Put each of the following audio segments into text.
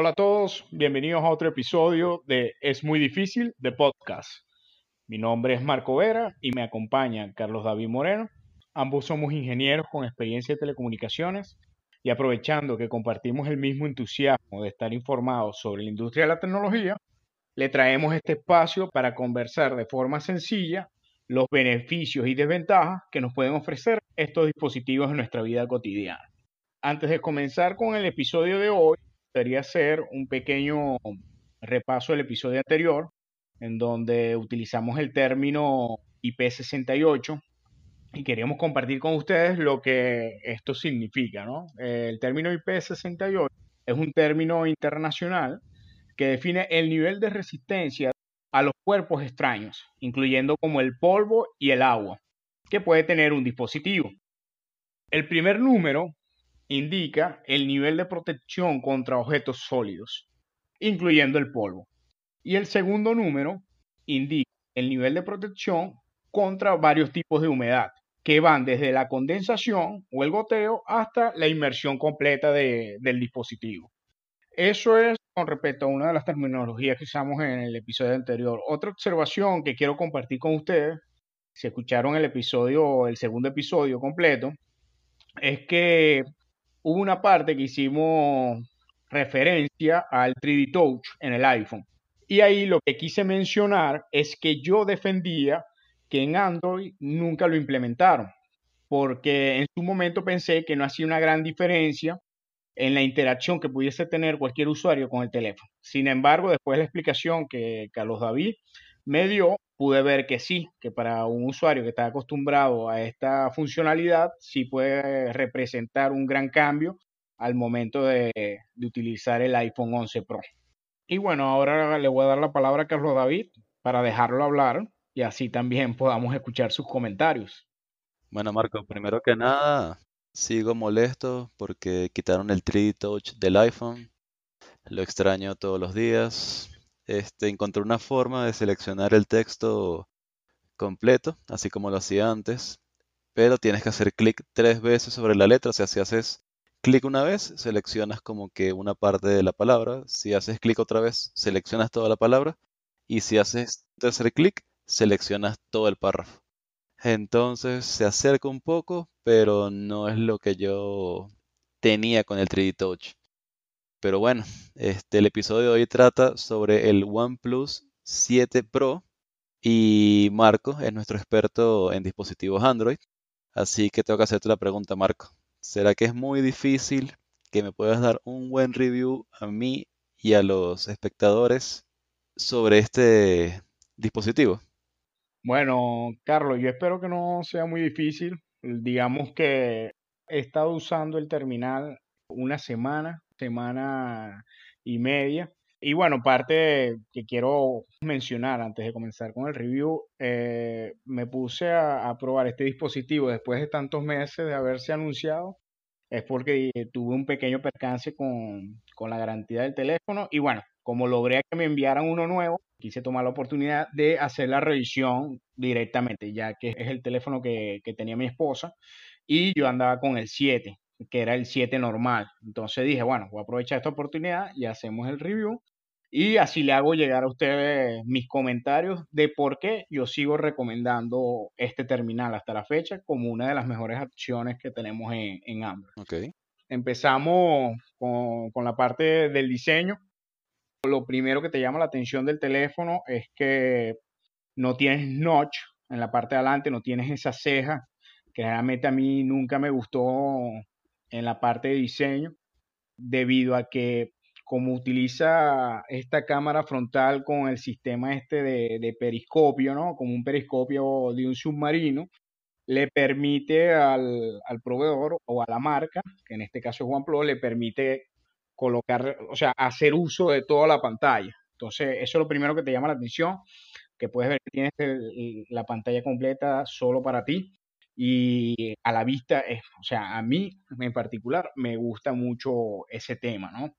Hola a todos, bienvenidos a otro episodio de Es muy difícil de podcast. Mi nombre es Marco Vera y me acompaña Carlos David Moreno. Ambos somos ingenieros con experiencia en telecomunicaciones y aprovechando que compartimos el mismo entusiasmo de estar informados sobre la industria de la tecnología, le traemos este espacio para conversar de forma sencilla los beneficios y desventajas que nos pueden ofrecer estos dispositivos en nuestra vida cotidiana. Antes de comenzar con el episodio de hoy, gustaría hacer un pequeño repaso del episodio anterior, en donde utilizamos el término IP68 y queríamos compartir con ustedes lo que esto significa. ¿no? El término IP68 es un término internacional que define el nivel de resistencia a los cuerpos extraños, incluyendo como el polvo y el agua, que puede tener un dispositivo. El primer número indica el nivel de protección contra objetos sólidos, incluyendo el polvo. Y el segundo número indica el nivel de protección contra varios tipos de humedad, que van desde la condensación o el goteo hasta la inmersión completa del dispositivo. Eso es con respecto a una de las terminologías que usamos en el episodio anterior. Otra observación que quiero compartir con ustedes, si escucharon el episodio, el segundo episodio completo, es que hubo una parte que hicimos referencia al 3D Touch en el iPhone. Y ahí lo que quise mencionar es que yo defendía que en Android nunca lo implementaron, porque en su momento pensé que no hacía una gran diferencia en la interacción que pudiese tener cualquier usuario con el teléfono. Sin embargo, después de la explicación que Carlos David me dio, pude ver que sí, que para un usuario que está acostumbrado a esta funcionalidad, sí puede representar un gran cambio al momento de, utilizar el iPhone 11 Pro. Y bueno, ahora le voy a dar la palabra a Carlos David para dejarlo hablar y así también podamos escuchar sus comentarios. Bueno, Marco, primero que nada, sigo molesto porque quitaron el 3D Touch del iPhone. Lo extraño todos los días este, encontré una forma de seleccionar el texto completo, así como lo hacía antes, pero tienes que hacer clic tres veces sobre la letra, o sea, si haces clic una vez, seleccionas como que una parte de la palabra, si haces clic otra vez, seleccionas toda la palabra, y si haces tercer clic, seleccionas todo el párrafo. Entonces se acerca un poco, pero no es lo que yo tenía con el 3D Touch. Pero bueno, este, el episodio de hoy trata sobre el OnePlus 7 Pro y Marco es nuestro experto en dispositivos Android. Así que tengo que hacerte la pregunta, Marco. ¿Será que es muy difícil que me puedas dar un buen review a mí y a los espectadores sobre este dispositivo? Bueno, Carlos, yo espero que no sea muy difícil. Digamos que he estado usando el terminal una semana semana y media. Y bueno, parte que quiero mencionar antes de comenzar con el review, eh, me puse a, probar este dispositivo después de tantos meses de haberse anunciado. Es porque tuve un pequeño percance con, con la garantía del teléfono. Y bueno, como logré que me enviaran uno nuevo, quise tomar la oportunidad de hacer la revisión directamente, ya que es el teléfono que, que tenía mi esposa y yo andaba con el 7 que era el 7 normal. Entonces dije, bueno, voy a aprovechar esta oportunidad y hacemos el review. Y así le hago llegar a ustedes mis comentarios de por qué yo sigo recomendando este terminal hasta la fecha como una de las mejores opciones que tenemos en, en Android. Okay. Empezamos con, con la parte del diseño. Lo primero que te llama la atención del teléfono es que no tienes notch en la parte de adelante, no tienes esa ceja que realmente a mí nunca me gustó en la parte de diseño debido a que como utiliza esta cámara frontal con el sistema este de, periscopio, ¿no? Como un periscopio de un submarino, le permite al, al, proveedor o a la marca, que en este caso es OnePlus, le permite colocar, o sea, hacer uso de toda la pantalla. Entonces, eso es lo primero que te llama la atención, que puedes ver que tienes la pantalla completa solo para ti y a la vista, es, o sea, a mí en particular me gusta mucho ese tema, ¿no?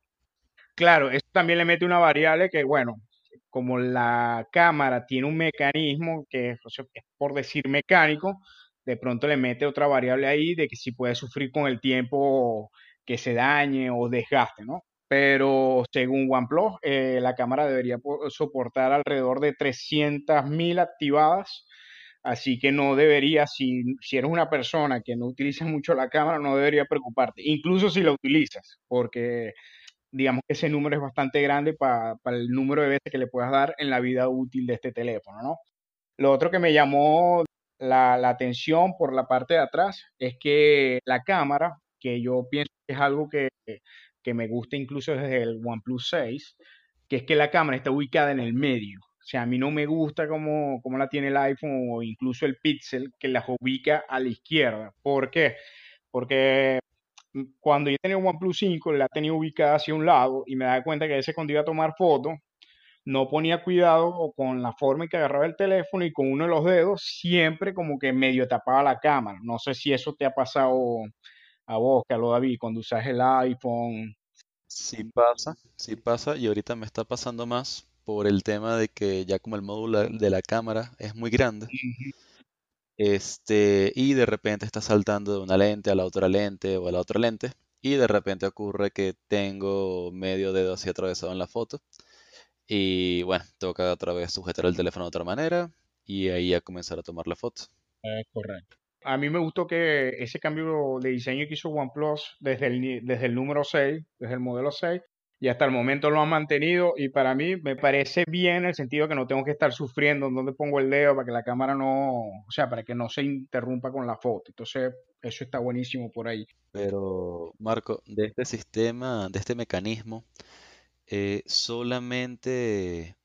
Claro, eso también le mete una variable que, bueno, como la cámara tiene un mecanismo que es por decir mecánico, de pronto le mete otra variable ahí de que si puede sufrir con el tiempo que se dañe o desgaste, ¿no? pero según OnePlus, eh, la cámara debería soportar alrededor de 300.000 activadas, así que no debería, si, si eres una persona que no utiliza mucho la cámara, no debería preocuparte, incluso si la utilizas, porque digamos que ese número es bastante grande para el número de veces que le puedas dar en la vida útil de este teléfono, ¿no? Lo otro que me llamó la, atención por la parte de atrás es que la cámara, que yo pienso que es algo que, que me gusta incluso desde el OnePlus 6, que es que la cámara está ubicada en el medio. O sea, a mí no me gusta como, como la tiene el iPhone o incluso el Pixel, que las ubica a la izquierda. ¿Por qué? Porque cuando yo tenía un OnePlus 5, la tenía ubicada hacia un lado y me daba cuenta que a veces cuando iba a tomar fotos, no ponía cuidado con la forma en que agarraba el teléfono y con uno de los dedos siempre como que medio tapaba la cámara. No sé si eso te ha pasado a vos, Carlos David, cuando usas el iPhone. Sí pasa, sí pasa y ahorita me está pasando más por el tema de que ya como el módulo de la cámara es muy grande, este, y de repente está saltando de una lente a la otra lente o a la otra lente, y de repente ocurre que tengo medio dedo así atravesado en la foto, y bueno, toca otra vez sujetar el teléfono de otra manera, y ahí a comenzar a tomar la foto. Es correcto. A mí me gustó que ese cambio de diseño que hizo OnePlus desde el, desde el número 6, desde el modelo 6, y hasta el momento lo han mantenido y para mí me parece bien en el sentido que no tengo que estar sufriendo en dónde pongo el dedo para que la cámara no, o sea, para que no se interrumpa con la foto. Entonces, eso está buenísimo por ahí. Pero, Marco, de este sistema, de este mecanismo, eh, solamente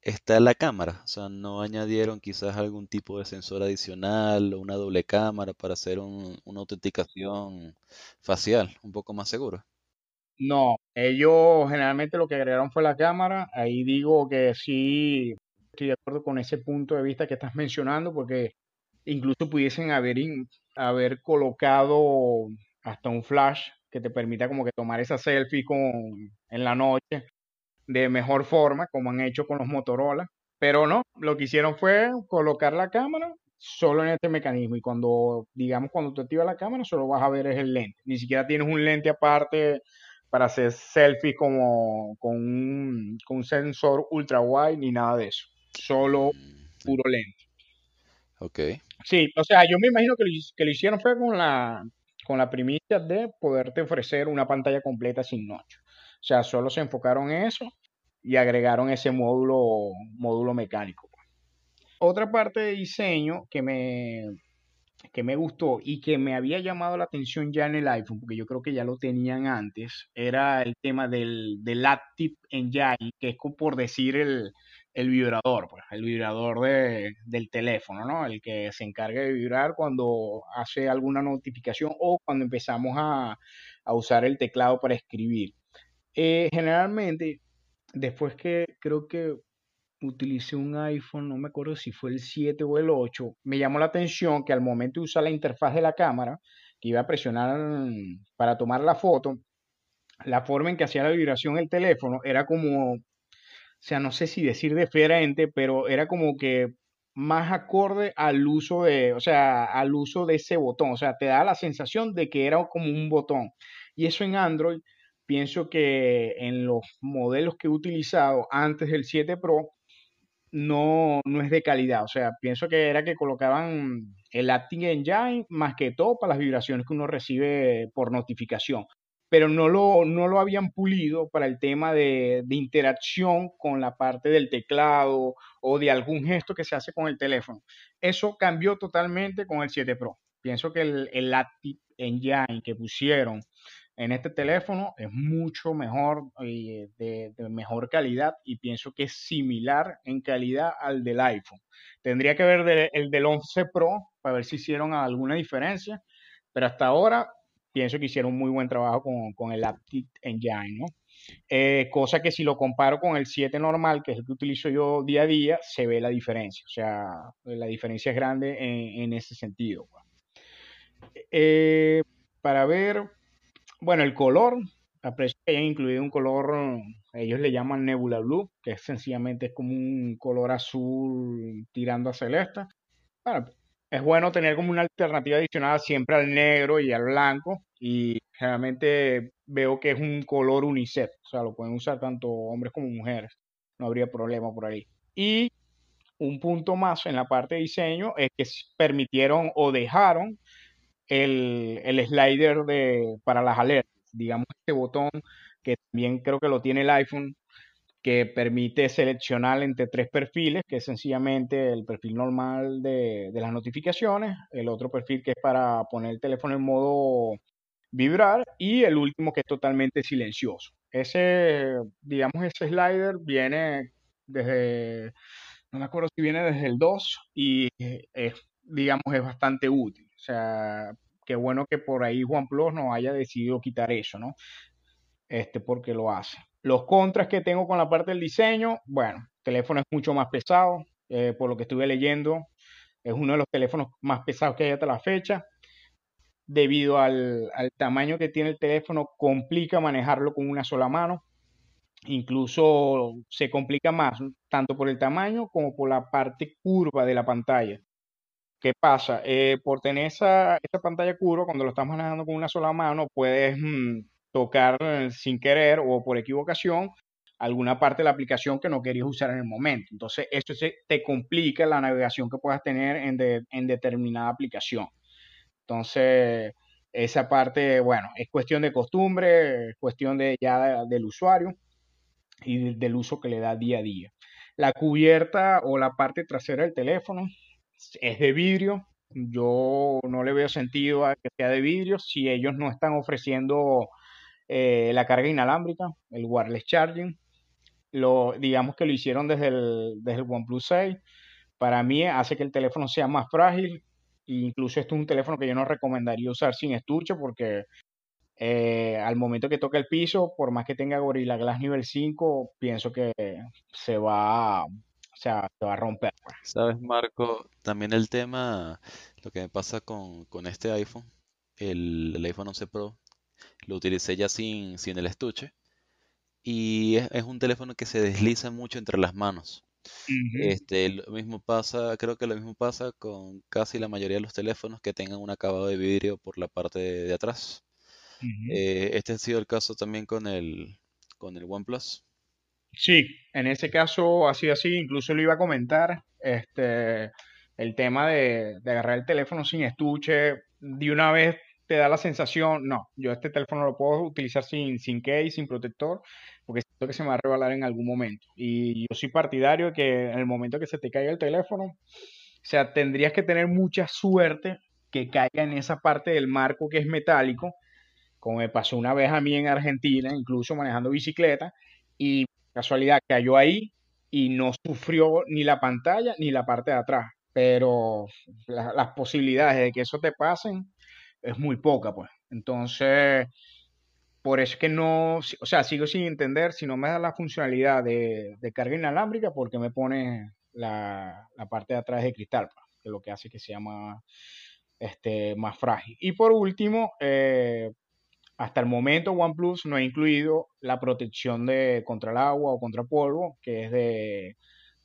está la cámara, o sea, no añadieron quizás algún tipo de sensor adicional o una doble cámara para hacer una autenticación facial un poco más segura. No, ellos generalmente lo que agregaron fue la cámara. Ahí digo que sí estoy de acuerdo con ese punto de vista que estás mencionando, porque incluso pudiesen haber, haber colocado hasta un flash que te permita como que tomar esa selfie con, en la noche de mejor forma, como han hecho con los Motorola. Pero no, lo que hicieron fue colocar la cámara solo en este mecanismo y cuando, digamos, cuando tú activas la cámara, solo vas a ver es el lente. Ni siquiera tienes un lente aparte para hacer selfies como con un, con un sensor ultra wide ni nada de eso. Solo mm, puro lente. Ok. Sí, o sea, yo me imagino que lo, que lo hicieron fue con la, con la primicia de poderte ofrecer una pantalla completa sin noche. O sea, solo se enfocaron en eso y agregaron ese módulo, módulo mecánico. Otra parte de diseño que me, que me gustó y que me había llamado la atención ya en el iPhone, porque yo creo que ya lo tenían antes, era el tema del, del Active Engine, que es por decir el, el vibrador, pues, el vibrador de, del teléfono, ¿no? El que se encarga de vibrar cuando hace alguna notificación o cuando empezamos a, a usar el teclado para escribir. Eh, generalmente, después que creo que utilicé un iPhone, no me acuerdo si fue el 7 o el 8, me llamó la atención que al momento de usar la interfaz de la cámara, que iba a presionar para tomar la foto, la forma en que hacía la vibración el teléfono era como, o sea, no sé si decir diferente, pero era como que más acorde al uso de, o sea, al uso de ese botón, o sea, te da la sensación de que era como un botón. Y eso en Android, pienso que en los modelos que he utilizado antes del 7 Pro, no, no es de calidad. O sea, pienso que era que colocaban el Acting Engine más que todo para las vibraciones que uno recibe por notificación. Pero no lo, no lo habían pulido para el tema de, de interacción con la parte del teclado o de algún gesto que se hace con el teléfono. Eso cambió totalmente con el 7 Pro. Pienso que el, el Active Engine que pusieron en este teléfono es mucho mejor y eh, de, mejor calidad y pienso que es similar en calidad al del iPhone. Tendría que ver el del 11 Pro para ver si hicieron alguna diferencia, pero hasta ahora pienso que hicieron muy buen trabajo con, el Aptic Engine. Eh, cosa que si lo comparo con el 7 normal, que es el que utilizo yo día a día, se ve la diferencia. O sea, la diferencia es grande en, ese sentido. Pues. Eh, para ver bueno, el color, aprecio que hayan incluido un color, ellos le llaman Nebula Blue, que es sencillamente es como un color azul tirando a celeste. Bueno, es bueno tener como una alternativa adicional siempre al negro y al blanco. Y generalmente veo que es un color unisex, o sea, lo pueden usar tanto hombres como mujeres, no habría problema por ahí. Y un punto más en la parte de diseño es que permitieron o dejaron el, el slider de, para las alertas, digamos este botón que también creo que lo tiene el iPhone, que permite seleccionar entre tres perfiles, que es sencillamente el perfil normal de, de, las notificaciones, el otro perfil que es para poner el teléfono en modo vibrar y el último que es totalmente silencioso. Ese, digamos, ese slider viene desde, no me acuerdo si viene desde el 2 y digamos, es bastante útil. Sea, qué bueno que por ahí OnePlus no haya decidido quitar eso, ¿no? Este, porque lo hace. Los contras que tengo con la parte del diseño, bueno, el teléfono es mucho más pesado, eh, por lo que estuve leyendo, es uno de los teléfonos más pesados que hay hasta la fecha. Debido al, al tamaño que tiene el teléfono, complica manejarlo con una sola mano. Incluso se complica más, tanto por el tamaño como por la parte curva de la pantalla. ¿Qué pasa? Eh, por tener esa, pantalla curva, cuando lo estás manejando con una sola mano, puedes mm, tocar eh, sin querer o por equivocación alguna parte de la aplicación que no querías usar en el momento. Entonces, esto te complica la navegación que puedas tener en, en determinada aplicación. Entonces, esa parte, bueno, es cuestión de costumbre, es cuestión de ya del usuario y del uso que le da día a día. La cubierta o la parte trasera del teléfono es de vidrio. Yo no le veo sentido a que sea de vidrio si ellos no están ofreciendo eh, la carga inalámbrica, el wireless charging. Lo, digamos que lo hicieron desde el, desde el OnePlus 6. Para mí hace que el teléfono sea más frágil. Incluso esto es un teléfono que yo no recomendaría usar sin estuche porque eh, al momento que toque el piso, por más que tenga Gorilla Glass nivel 5, pienso que se va, sea, se va a romper. Pues. Sabes, Marco, también el tema, lo que me pasa con, con este iPhone, el, el iPhone 11 Pro, lo utilicé ya sin, sin el estuche. Y es, un teléfono que se desliza mucho entre las manos. Este, lo mismo pasa, creo que lo mismo pasa con casi la mayoría de los teléfonos que tengan un acabado de vidrio por la parte de, atrás. Eh, este ha sido el caso también con el, con el OnePlus. Sí, en ese caso sido así, incluso lo iba a comentar, este, el tema de, de agarrar el teléfono sin estuche, de una vez te da la sensación, no, yo este teléfono lo puedo utilizar sin, sin case, sin protector, porque siento que se me va a rebalar en algún momento. Y yo soy partidario de que en el momento que se te caiga el teléfono, o sea, tendrías que tener mucha suerte que caiga en esa parte del marco que es metálico, como me pasó una vez a mí en Argentina, incluso manejando bicicleta, y casualidad cayó ahí y no sufrió ni la pantalla ni la parte de atrás. Pero las posibilidades de que eso te pasen es muy poca, pues. Entonces, por eso es que no, o sea, sigo sin entender si no me da la funcionalidad de, carga inalámbrica, porque me pone la, parte de atrás de cristal, pues, que lo que hace que sea más, este, más frágil. Y por último, eh, hasta el momento OnePlus no ha incluido la protección de contra el agua o contra polvo, que es de,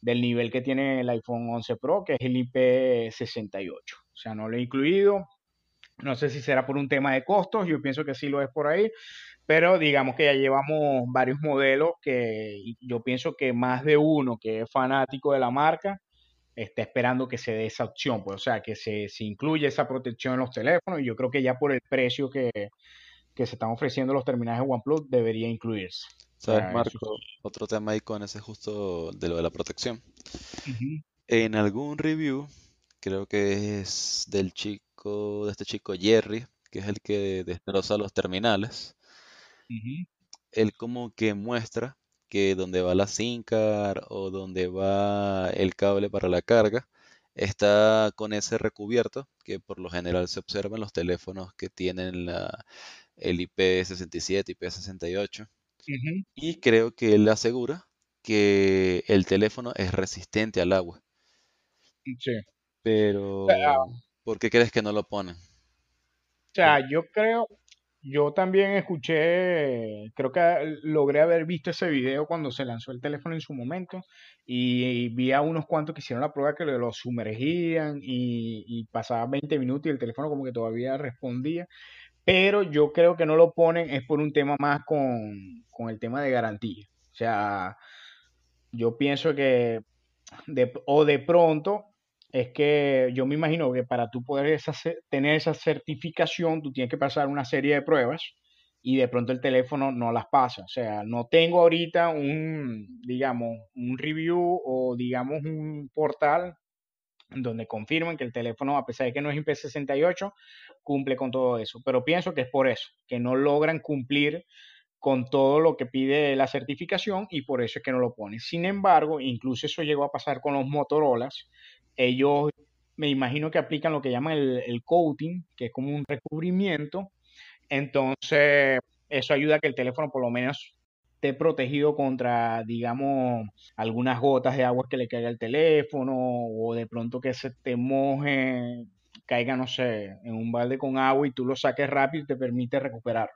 del nivel que tiene el iPhone 11 Pro, que es el IP68. O sea, no lo he incluido. No sé si será por un tema de costos, yo pienso que sí lo es por ahí, pero digamos que ya llevamos varios modelos que yo pienso que más de uno que es fanático de la marca está esperando que se dé esa opción, pues, o sea, que se, se incluya esa protección en los teléfonos y yo creo que ya por el precio que, que se están ofreciendo los terminales de OnePlus debería incluirse. ¿Sabes, Marco? Otro tema ahí con ese justo de lo de la protección. En algún review, creo que es del chico de este chico Jerry, que es el que destroza los terminales, él como que muestra que donde va la SIM card o donde va el cable para la carga, está con ese recubierto que por lo general se observa en los teléfonos que tienen la, el IP67, IP68. Y creo que él asegura que el teléfono es resistente al agua. Sí. Pero ¿Por qué crees que no lo ponen? O sea, yo creo, yo también escuché, creo que logré haber visto ese video cuando se lanzó el teléfono en su momento y, vi a unos cuantos que hicieron la prueba que lo, sumergían y, y pasaba 20 minutos y el teléfono como que todavía respondía. pero yo creo que no lo ponen es por un tema más con, con el tema de garantía. O sea, yo pienso que de, o de pronto es que yo me imagino que para tú poder tener esa certificación, tú tienes que pasar una serie de pruebas y de pronto el teléfono no las pasa. O sea, no tengo ahorita un, digamos, un review o digamos un portal donde confirmen que el teléfono, a pesar de que no es IP68, cumple con todo eso. Pero pienso que es por eso, que no logran cumplir con todo lo que pide la certificación y por eso es que no lo ponen. Sin embargo, incluso eso llegó a pasar con los Motorolas. Ellos me imagino que aplican lo que llaman el, coating, que es como un recubrimiento. Entonces, eso ayuda a que el teléfono por lo menos esté protegido contra, digamos, algunas gotas de agua que le caiga al teléfono o de pronto que se te moje, caiga, no sé, en un balde con agua y tú lo saques rápido y te permite recuperarlo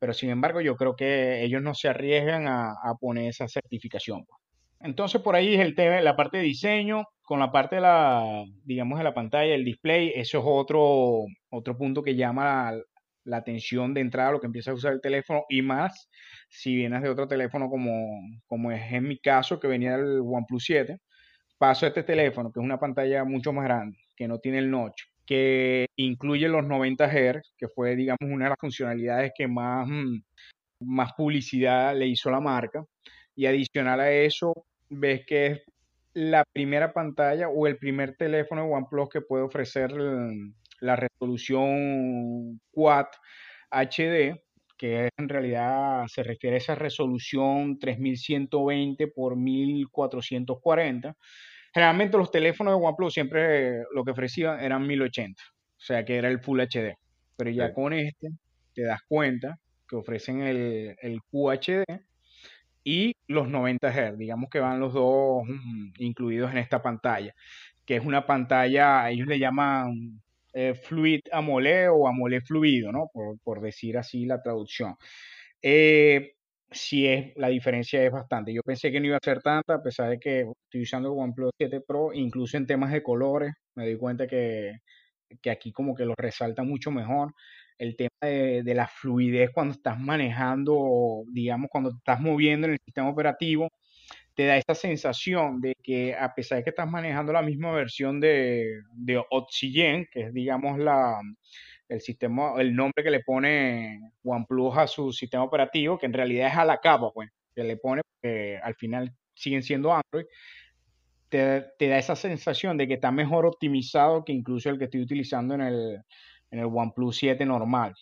pero sin embargo yo creo que ellos no se arriesgan a, poner esa certificación. Pues. Entonces por ahí es el tema, la parte de diseño, con la parte de la, digamos, de la pantalla, el display, eso es otro, otro punto que llama la, atención de entrada lo que empieza a usar el teléfono y más si vienes de otro teléfono como, como es en mi caso que venía del OnePlus 7, paso a este teléfono que es una pantalla mucho más grande, que no tiene el notch, que incluye los 90 Hz, que fue, digamos, una de las funcionalidades que más, mm, más publicidad le hizo la marca. Y adicional a eso, ves que es la primera pantalla o el primer teléfono de OnePlus que puede ofrecer la resolución Quad HD, que en realidad se refiere a esa resolución 3120 por 1440 Generalmente los teléfonos de OnePlus siempre lo que ofrecían eran 1080, o sea que era el Full HD. Pero ya con este te das cuenta que ofrecen el, el QHD y los 90 Hz, digamos que van los dos mm, incluidos en esta pantalla, que es una pantalla, ellos le llaman eh, Fluid AMOLED o AMOLED fluido, ¿no? Por, decir así la traducción. Eh, sí es, la diferencia es bastante. Yo pensé que no iba a ser tanta, a pesar de que estoy usando el OnePlus 7 Pro, incluso en temas de colores, me doy cuenta que, que aquí como que lo resalta mucho mejor. El tema de, de, la fluidez cuando estás manejando, digamos, cuando estás moviendo en el sistema operativo, te da esta sensación de que a pesar de que estás manejando la misma versión de, de Oxygen, que es, digamos, la, el sistema, el nombre que le pone OnePlus a su sistema operativo, que en realidad es a la capa, pues, que le pone, al final siguen siendo Android, te, da esa sensación de que está mejor optimizado que incluso el que estoy utilizando en el, en el OnePlus 7 normal.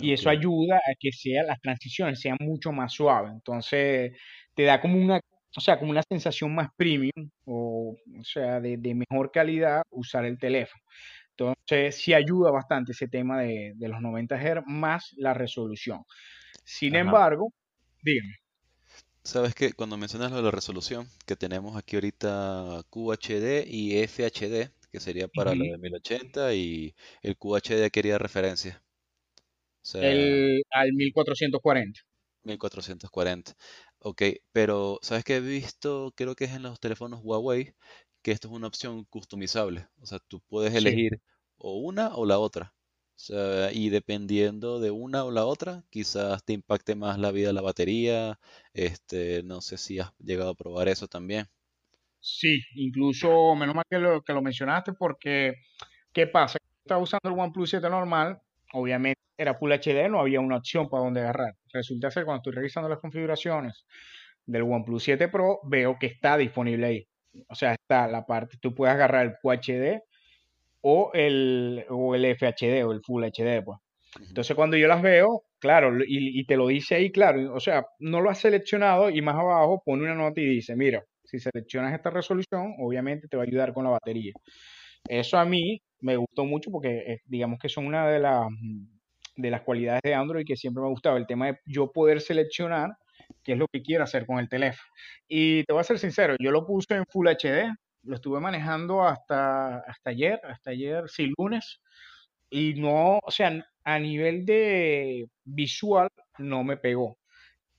Y eso ayuda a que sea, las transiciones sean mucho más suaves. Entonces, te da como una, o sea, como una sensación más premium, o, o sea, de, de mejor calidad usar el teléfono. Entonces, sí ayuda bastante ese tema de, los 90 Hz más la resolución. Sin embargo, dígame. Sabes que cuando mencionas lo de la resolución, que tenemos aquí ahorita QHD y FHD, que sería para lo de 1080, y el QHD quería referencia. el, al 1440. 1440. Ok, pero ¿sabes qué he visto? Creo que es en los teléfonos Huawei, que esto es una opción customizable. O sea, tú puedes elegir o una o la otra. O sea, y dependiendo de una o la otra, quizás te impacte más la vida de la batería. Este, no sé si has llegado a probar eso también. Sí, incluso, menos mal que lo, que lo mencionaste, porque ¿qué pasa? Estaba usando el OnePlus 7 normal, obviamente era Full HD, no había una opción para donde agarrar. Resulta ser cuando estoy revisando las configuraciones del OnePlus 7 Pro, veo que está disponible ahí o sea, está la parte, tú puedes agarrar el QHD o el, o el FHD o el Full HD, pues. Entonces cuando yo las veo, claro, y, te lo dice ahí, claro, o sea, no lo has seleccionado y más abajo pone una nota y dice, mira, si seleccionas esta resolución, obviamente te va a ayudar con la batería. Eso a mí me gustó mucho porque eh, digamos que son una de las, de las cualidades de Android que siempre me ha gustado, el tema de yo poder seleccionar qué es lo que quiero hacer con el teléfono. Y te voy a ser sincero, yo lo puse en Full HD, lo estuve manejando hasta, hasta ayer, hasta ayer, sí, lunes, y no, o sea, a nivel de visual no me pegó.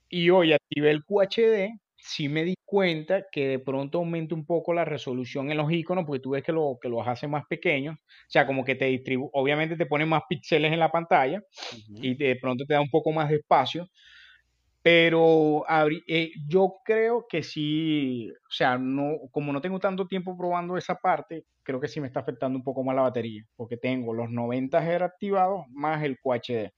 Y hoy activé el QHD sí me di cuenta que de pronto aumenta un poco la resolución en los iconos, porque tú ves que, lo, que los hace más pequeños, o sea, como que te distribuye, obviamente te pone más píxeles en la pantalla y de pronto te da un poco más de espacio, pero eh, yo creo que sí, o sea, no, como no tengo tanto tiempo probando esa parte, creo que sí me está afectando un poco más la batería, porque tengo los 90 Hz activados más el QHD.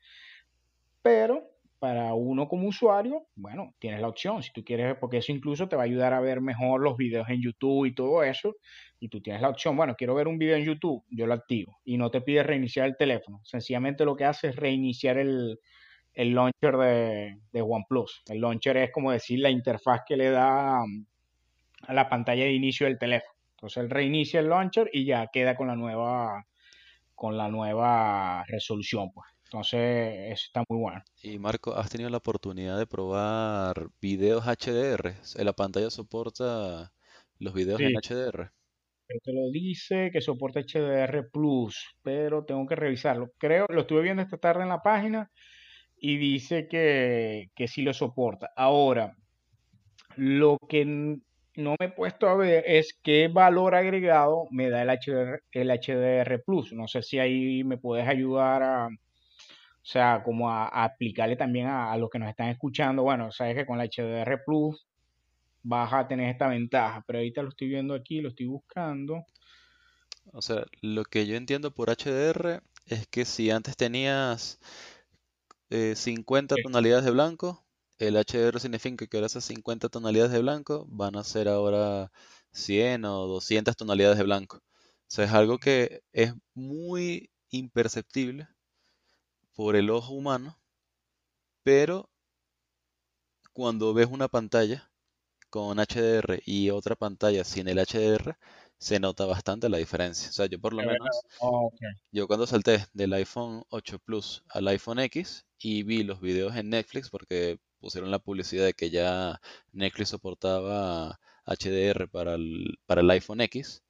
Pero para uno como usuario, bueno, tienes la opción, si tú quieres, porque eso incluso te va a ayudar a ver mejor los videos en YouTube y todo eso, y tú tienes la opción, bueno, quiero ver un video en YouTube, yo lo activo, y no te pide reiniciar el teléfono, sencillamente lo que hace es reiniciar el, launcher de, de, OnePlus. El launcher es como decir la interfaz que le da um, a la pantalla de inicio del teléfono. Entonces él reinicia el launcher y ya queda con la nueva con la nueva resolución, pues. Entonces, eso está muy bueno. Y Marco, ¿has tenido la oportunidad de probar videos HDR? ¿La pantalla soporta los videos en HDR? te lo dice que soporta HDR Plus, pero tengo que revisarlo. Creo, lo estuve viendo esta tarde en la página y dice que, que sí lo soporta. Ahora, lo que no me he puesto a ver es qué valor agregado me da el HDR, el HDR Plus. No sé si ahí me puedes ayudar a, o sea, como a, aplicarle también a, los que nos están escuchando. Bueno, sabes que con la HDR Plus vas a tener esta ventaja, pero ahorita lo estoy viendo aquí, lo estoy buscando. O sea, lo que yo entiendo por HDR es que si antes tenías 50 eh, tonalidades de blanco, el HDR significa que ahora esas 50 tonalidades de blanco van a ser ahora 100 o 200 tonalidades de blanco. O sea, es algo que es muy imperceptible por el ojo humano, pero cuando ves una pantalla con HDR y otra pantalla sin el HDR, se nota bastante la diferencia. O sea, yo por lo menos, oh, yo cuando salté del iPhone 8 Plus al iPhone X y vi los videos en Netflix, porque pusieron la publicidad de que ya Netflix soportaba HDR para el, para el iPhone X,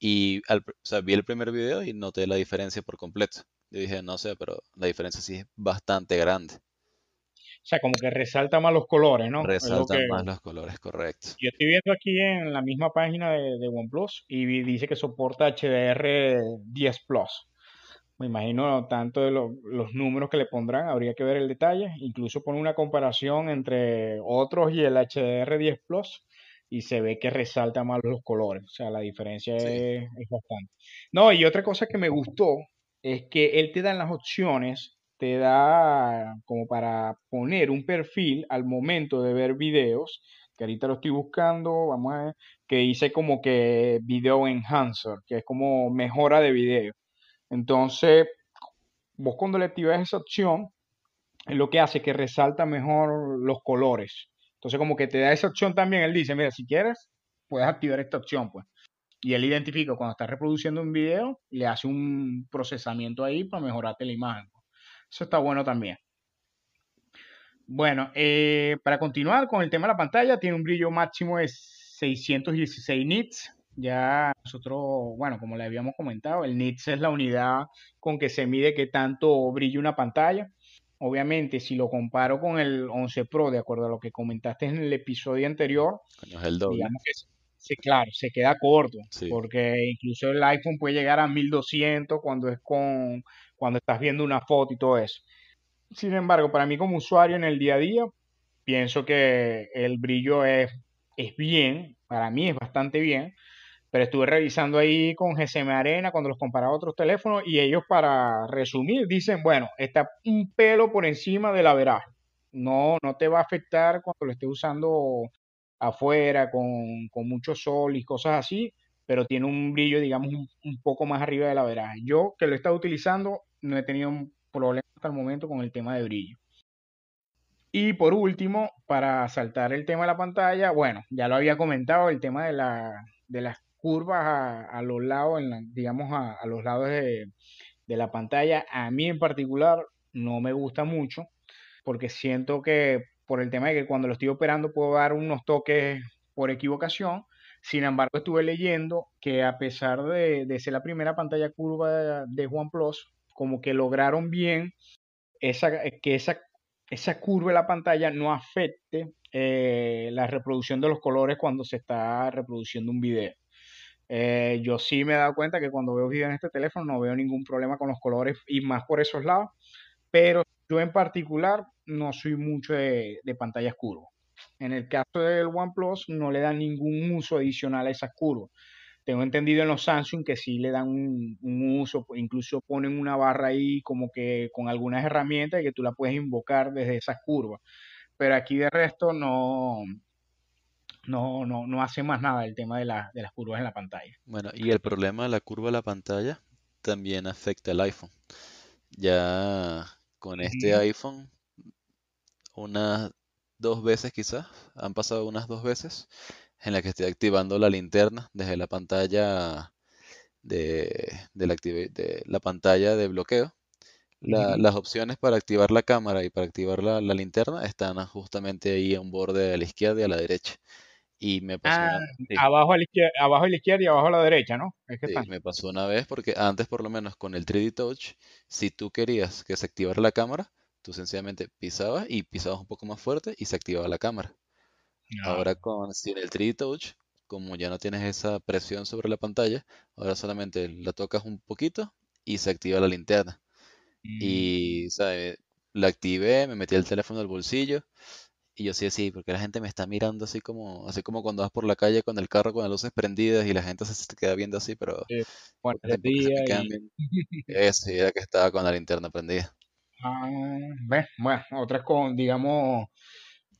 y o sea, vi el primer video y noté la diferencia por completo. Yo dije, no sé, pero la diferencia sí es bastante grande. O sea, como que resalta más los colores, ¿no? Resalta más los colores, correcto. Yo estoy viendo aquí en la misma página de, OnePlus y dice que soporta HDR 10 Plus. Me imagino tanto de los números que le pondrán, habría que ver el detalle. Incluso pone una comparación entre otros y el HDR 10 Plus y se ve que resalta más los colores. O sea, la diferencia es, es, bastante. No, y otra cosa que me gustó es que él te da las opciones, te da como para poner un perfil al momento de ver videos, que ahorita lo estoy buscando, vamos a ver, que dice como que video enhancer, que es como mejora de video. Entonces, vos cuando le activas esa opción, es lo que hace que resalta mejor los colores. Entonces, como que te da esa opción también, él dice, mira, si quieres, puedes activar esta opción, pues y él identifica cuando está reproduciendo un video, le hace un procesamiento ahí para mejorarte la imagen. Eso está bueno también. Bueno, eh, para continuar con el tema de la pantalla, tiene un brillo máximo de 616 nits. Ya nosotros, bueno, como le habíamos comentado, el nits es la unidad con que se mide qué tanto brilla una pantalla. Obviamente, si lo comparo con el 11 Pro, de acuerdo a lo que comentaste en el episodio anterior, digamos que Sí, claro, se queda corto, porque incluso el iPhone puede llegar a 1200 cuando es con cuando estás viendo una foto y todo eso. Sin embargo, para mí como usuario en el día a día, pienso que el brillo es, es bien, para mí es bastante bien, pero estuve revisando ahí con GSM Arena cuando los comparaba a otros teléfonos y ellos para resumir dicen, bueno, está un pelo por encima del averaje. No, no te va a afectar cuando lo estés usando afuera con, mucho sol y cosas así, pero tiene un brillo, digamos, un, poco más arriba de la veraje. Yo que lo he estado utilizando, no he tenido un problema hasta el momento con el tema de brillo. Y por último, para saltar el tema de la pantalla, bueno, ya lo había comentado, el tema de, la, de las curvas a, los lados, en digamos, a, a, los lados de, de la pantalla, a mí en particular no me gusta mucho, porque siento que por el tema de que cuando lo estoy operando puedo dar unos toques por equivocación. Sin embargo, estuve leyendo que a pesar de, ser la primera pantalla curva de, OnePlus, como que lograron bien esa, que esa, esa curva de la pantalla no afecte eh, la reproducción de los colores cuando se está reproduciendo un video. Eh, yo sí me he dado cuenta que cuando veo videos en este teléfono no veo ningún problema con los colores y más por esos lados, pero yo en particular no soy mucho de, de pantallas curvas. En el caso del OnePlus no le dan ningún uso adicional a esas curvas. Tengo entendido en los Samsung que sí le dan un, uso, incluso ponen una barra ahí como que con algunas herramientas que tú la puedes invocar desde esas curvas. Pero aquí de resto no, no, no, no hace más nada el tema de, de las curvas en la pantalla. Bueno, y el problema de la curva de la pantalla también afecta al iPhone. Ya con este iPhone, unas dos veces quizás, han pasado unas dos veces, en la que estoy activando la linterna desde la pantalla de, la, de la pantalla de bloqueo. las opciones para activar la cámara y para activar la, linterna están justamente ahí a un borde a la izquierda y a la derecha. Y me pasó ah, abajo, a la izquierda, abajo a la izquierda y abajo a la derecha, ¿no? me pasó una vez porque antes por lo menos con el 3D Touch, si tú querías que se activara la cámara, tú sencillamente pisabas y pisabas un poco más fuerte y se activaba la cámara. Ahora con sin el 3D Touch, como ya no tienes esa presión sobre la pantalla, ahora solamente la tocas un poquito y se activa la linterna. Mm. Y, ¿sabes? La activé, me metí el teléfono al bolsillo y yo sí, sí, porque la gente me está mirando así como, así como cuando vas por la calle con el carro con las luces prendidas y la gente se te queda viendo así, pero bueno, Eso, era que estaba con la linterna prendida. Ah, bueno, otras con, digamos,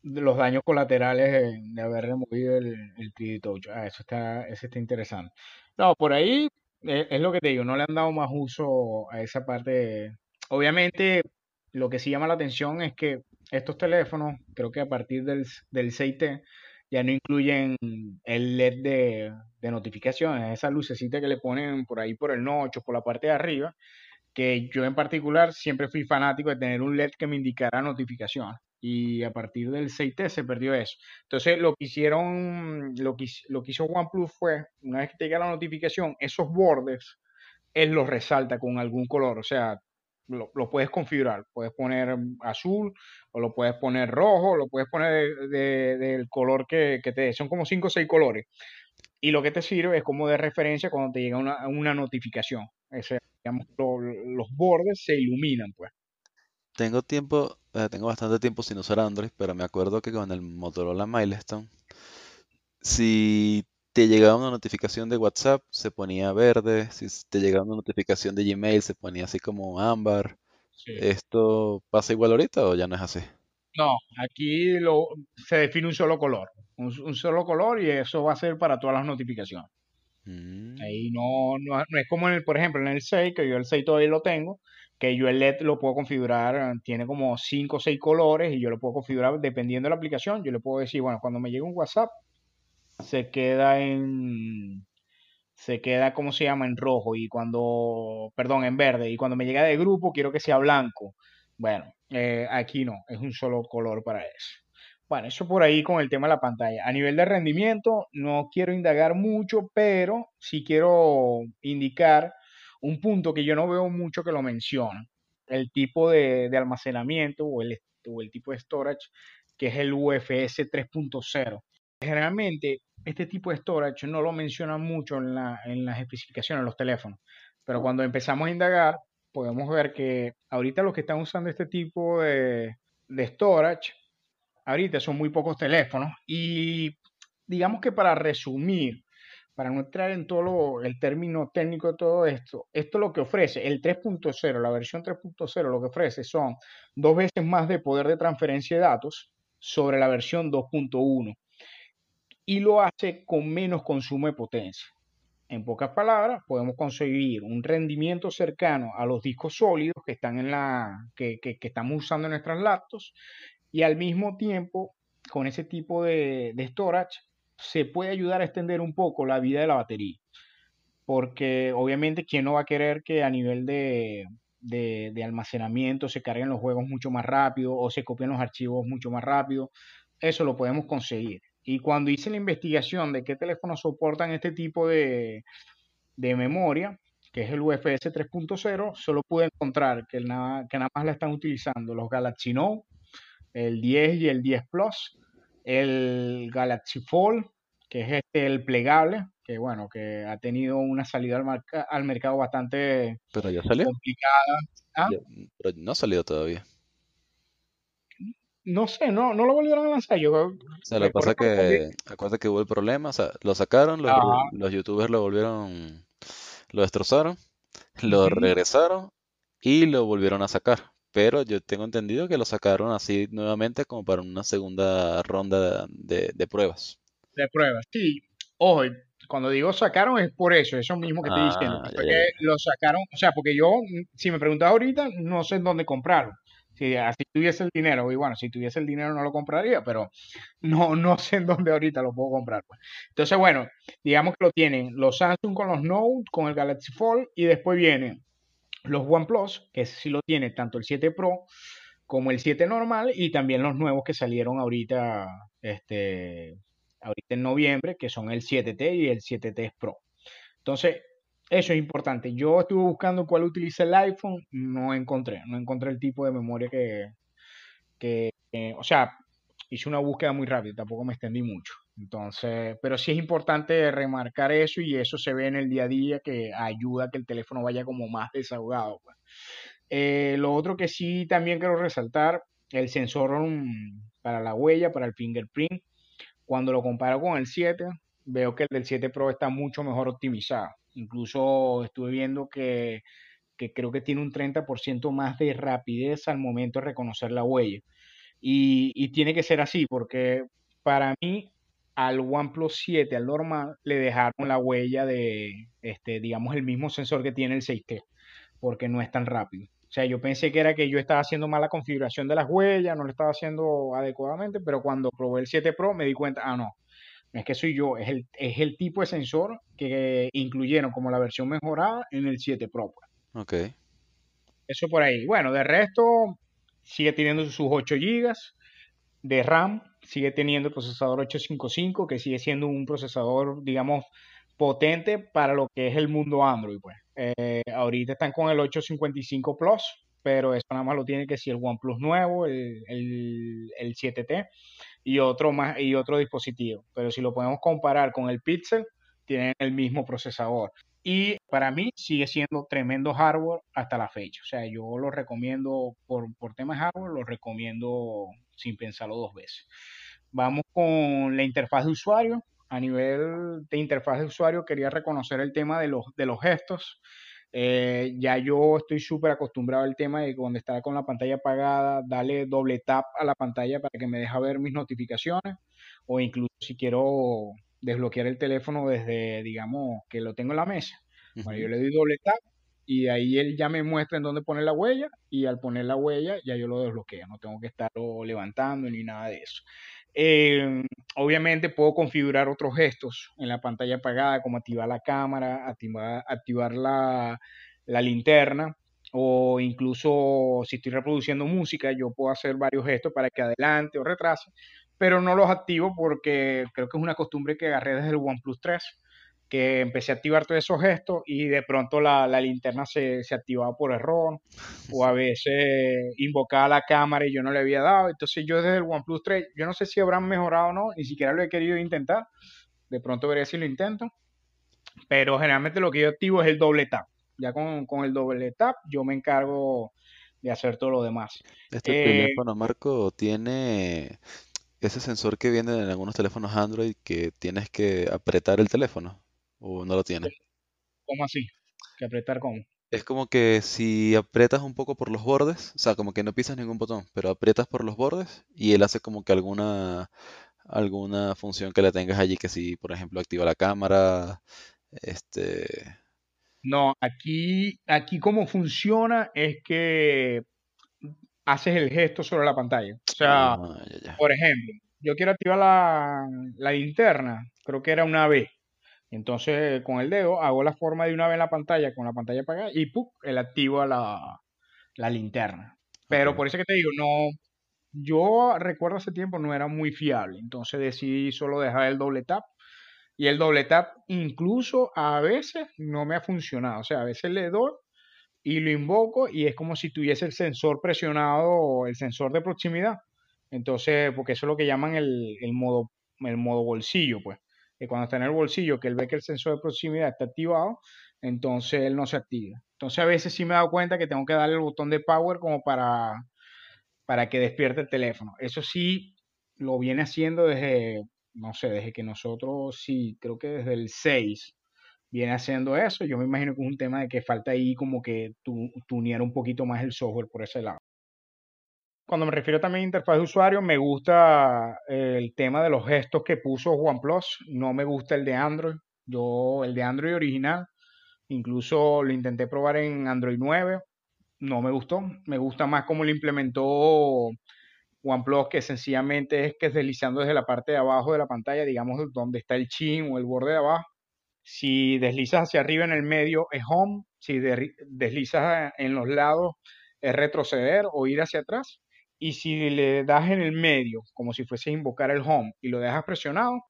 los daños colaterales de, haber removido el, el Touch. Ah, eso está, eso está interesante. No, por ahí eh, es, lo que te digo, no le han dado más uso a esa parte. Obviamente, lo que sí llama la atención es que estos teléfonos, creo que a partir del, del 6T, ya no incluyen el LED de, de notificaciones, esa lucecita que le ponen por ahí por el noche, por la parte de arriba, que yo en particular siempre fui fanático de tener un LED que me indicara notificaciones y a partir del 6T se perdió eso. Entonces lo que hicieron, lo que, lo que hizo OnePlus fue, una vez que llega la notificación, esos bordes, él los resalta con algún color, o sea, lo, puedes configurar, puedes poner azul o lo puedes poner rojo, lo puedes poner del color que, te dé, son como 5 o 6 colores. Y lo que te sirve es como de referencia cuando te llega una, una notificación. Ese, digamos, los bordes se iluminan, pues. Tengo tiempo, eh, tengo bastante tiempo sin usar Android, pero me acuerdo que con el Motorola Milestone, si te llegaba una notificación de WhatsApp, se ponía verde, si te llegaba una notificación de Gmail, se ponía así como ámbar. ¿Esto pasa igual ahorita o ya no es así? No, aquí lo, se define un solo color, un, solo color y eso va a ser para todas las notificaciones. Mm. Ahí no, no, es como en el, por ejemplo, en el 6, que yo el 6 todavía lo tengo, que yo el LED lo puedo configurar, tiene como 5 o 6 colores y yo lo puedo configurar dependiendo de la aplicación. Yo le puedo decir, bueno, cuando me llegue un WhatsApp, se queda en, se queda, ¿cómo se llama? En rojo y cuando, perdón, en verde. Y cuando me llega de grupo, quiero que sea blanco. Bueno, eh, aquí no, es un solo color para eso. Bueno, eso por ahí con el tema de la pantalla. A nivel de rendimiento, no quiero indagar mucho, pero sí quiero indicar un punto que yo no veo mucho que lo menciona, el tipo de, almacenamiento o el, o el tipo de storage, que es el UFS 3.0. Generalmente, este tipo de storage no lo menciona mucho en, las especificaciones de los teléfonos, pero cuando empezamos a indagar, podemos ver que ahorita los que están usando este tipo de, de storage, ahorita son muy pocos teléfonos y digamos que para resumir, para no entrar en todo el término técnico de todo esto, esto lo que ofrece, el 3.0, la versión 3.0 lo que ofrece son dos veces más de poder de transferencia de datos sobre la versión 2.1 y lo hace con menos consumo de potencia. En pocas palabras, podemos conseguir un rendimiento cercano a los discos sólidos que están en la que, estamos usando en nuestras laptops y al mismo tiempo con ese tipo de, de storage se puede ayudar a extender un poco la vida de la batería. Porque obviamente, ¿quién no va a querer que a nivel de, almacenamiento se carguen los juegos mucho más rápido o se copien los archivos mucho más rápido? Eso lo podemos conseguir. Y cuando hice la investigación de qué teléfonos soportan este tipo de, memoria, que es el UFS 3.0, solo pude encontrar que nada, que nada más la están utilizando los Galaxy Note, el 10 y el 10 Plus, el Galaxy Fold, que es este, el plegable, que bueno, que ha tenido una salida al, al mercado bastante pero ya salió. complicada. ¿Ah? pero no ha salido todavía. No sé, no, no lo volvieron a lanzar. Yo, o sea, lo que pasa es que, acuérdate que hubo el problema, o sea, lo sacaron, los, los youtubers lo volvieron, lo destrozaron, lo regresaron y lo volvieron a sacar. Pero yo tengo entendido que lo sacaron así nuevamente como para una segunda ronda de, de pruebas. De pruebas, sí. Ojo, cuando digo sacaron es por eso, eso mismo que estoy diciendo. Ah, Porque lo sacaron, o sea, porque yo, si me preguntas ahorita, no sé en dónde comprarlo. Si así tuviese el dinero, y bueno, si tuviese el dinero no lo compraría, pero no, no sé en dónde ahorita lo puedo comprar. Pues. Entonces, bueno, digamos que lo tienen los Samsung con los Note, con el Galaxy Fold, y después vienen los OnePlus, que sí lo tiene tanto el 7 Pro como el 7 normal, y también los nuevos que salieron ahorita, este, ahorita en noviembre, que son el 7T y el 7T Pro. Entonces, eso es importante. Yo estuve buscando cuál utiliza el iPhone, no encontré, no encontré el tipo de memoria que, que o sea, hice una búsqueda muy rápida, tampoco me extendí mucho. Entonces, pero sí es importante remarcar eso y eso se ve en el día a día que ayuda a que el teléfono vaya como más desahogado. Pues. Eh, lo otro que sí también quiero resaltar, el sensor mm, para la huella, para el fingerprint, cuando lo comparo con el 7, veo que el del 7 Pro está mucho mejor optimizado. Incluso estuve viendo que, creo que tiene un 30% más de rapidez al momento de reconocer la huella. Y, tiene que ser así, porque para mí al OnePlus 7, al normal, le dejaron la huella de, este, digamos, el mismo sensor que tiene el 6T, porque no es tan rápido. O sea, yo pensé que era que yo estaba haciendo mala configuración de las huellas, no lo estaba haciendo adecuadamente, pero cuando probé el 7 Pro me di cuenta, ah, no, no es que soy yo, es el, es el tipo de sensor que incluyeron como la versión mejorada en el 7 Pro. Pues. Ok. Eso por ahí. Bueno, de resto, sigue teniendo sus 8 GB de RAM, sigue teniendo el procesador 855, que sigue siendo un procesador, digamos, potente para lo que es el mundo Android. Pues. Eh, ahorita están con el 855 Plus, pero eso nada más lo tiene que si el OnePlus nuevo, el, el, el 7T y otro más y otro dispositivo. Pero si lo podemos comparar con el Pixel, tienen el mismo procesador. Y para mí sigue siendo tremendo hardware hasta la fecha. O sea, yo lo recomiendo por, por temas hardware, lo recomiendo sin pensarlo dos veces. Vamos con la interfaz de usuario. A nivel de interfaz de usuario, quería reconocer el tema de los, de los gestos. Eh, ya yo estoy súper acostumbrado al tema de cuando está con la pantalla apagada, darle doble tap a la pantalla para que me deje ver mis notificaciones o incluso si quiero desbloquear el teléfono desde, digamos, que lo tengo en la mesa. Bueno, yo le doy doble tap y ahí él ya me muestra en dónde poner la huella y al poner la huella ya yo lo desbloqueo, no tengo que estarlo levantando ni nada de eso. Eh, obviamente puedo configurar otros gestos en la pantalla apagada, como activar la cámara, activar, activar la, la linterna, o incluso si estoy reproduciendo música, yo puedo hacer varios gestos para que adelante o retrase, pero no los activo porque creo que es una costumbre que agarré desde el OnePlus 3 que empecé a activar todos esos gestos y de pronto la, linterna se, activaba por error o a veces invocaba la cámara y yo no le había dado. Entonces yo desde el OnePlus 3, yo no sé si habrán mejorado o no, ni siquiera lo he querido intentar. De pronto veré si lo intento. Pero generalmente lo que yo activo es el doble tap. Ya con, el doble tap yo me encargo de hacer todo lo demás. Este eh, teléfono, Marco, tiene ese sensor que viene en algunos teléfonos Android que tienes que apretar el teléfono. ¿O no lo tiene? ¿Cómo así? ¿Que apretar cómo? Es como que si aprietas un poco por los bordes, o sea, como que no pisas ningún botón, pero aprietas por los bordes y él hace como que alguna alguna función que le tengas allí, que si, por ejemplo, activa la cámara, este... No, aquí, aquí cómo funciona es que haces el gesto sobre la pantalla. O sea, ah, por ejemplo, yo quiero activar la, la linterna, creo que era una B. Entonces, con el dedo hago la forma de una vez en la pantalla, con la pantalla apagada, y ¡pum! él activa la, la linterna. Pero por eso que te digo, no, yo recuerdo hace tiempo no era muy fiable, entonces decidí solo dejar el doble tap. Y el doble tap incluso a veces no me ha funcionado, o sea, a veces le doy y lo invoco y es como si tuviese el sensor presionado, el sensor de proximidad. Entonces, porque eso es lo que llaman el, el modo, el modo bolsillo, pues. Que cuando está en el bolsillo, que él ve que el sensor de proximidad está activado, entonces él no se activa. Entonces a veces sí me he dado cuenta que tengo que darle el botón de power como para, para que despierte el teléfono. Eso sí lo viene haciendo desde, no sé, desde que nosotros, sí, creo que desde el 6 viene haciendo eso. Yo me imagino que es un tema de que falta ahí como que tu, tunear un poquito más el software por ese lado. Cuando me refiero también a interfaz de usuario, me gusta el tema de los gestos que puso OnePlus. No me gusta el de Android. Yo, el de Android original, incluso lo intenté probar en Android 9. No me gustó. Me gusta más cómo lo implementó OnePlus, que sencillamente es que es deslizando desde la parte de abajo de la pantalla, digamos donde está el chin o el borde de abajo. Si deslizas hacia arriba en el medio es home. Si deslizas en los lados es retroceder o ir hacia atrás y si le das en el medio, como si fuese invocar el home, y lo dejas presionado,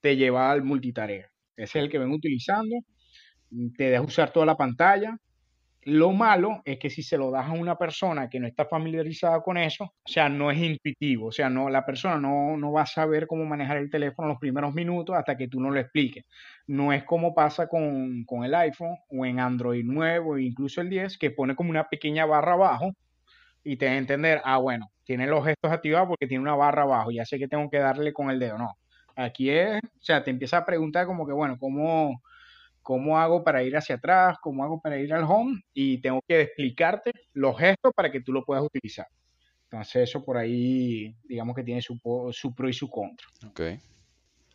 te lleva al multitarea. Ese es el que ven utilizando. Te deja usar toda la pantalla. Lo malo es que si se lo das a una persona que no está familiarizada con eso, o sea, no es intuitivo, o sea, no, la persona no, no va a saber cómo manejar el teléfono los primeros minutos hasta que tú no lo expliques. No es como pasa con, con el iPhone o en Android nuevo, incluso el 10, que pone como una pequeña barra abajo y te da a entender, ah, bueno, tiene los gestos activados porque tiene una barra abajo, ya sé que tengo que darle con el dedo, no. Aquí es, o sea, te empieza a preguntar como que, bueno, ¿cómo, cómo hago para ir hacia atrás? ¿Cómo hago para ir al home? Y tengo que explicarte los gestos para que tú lo puedas utilizar. Entonces eso por ahí, digamos que tiene su, su pro y su contra. Ok.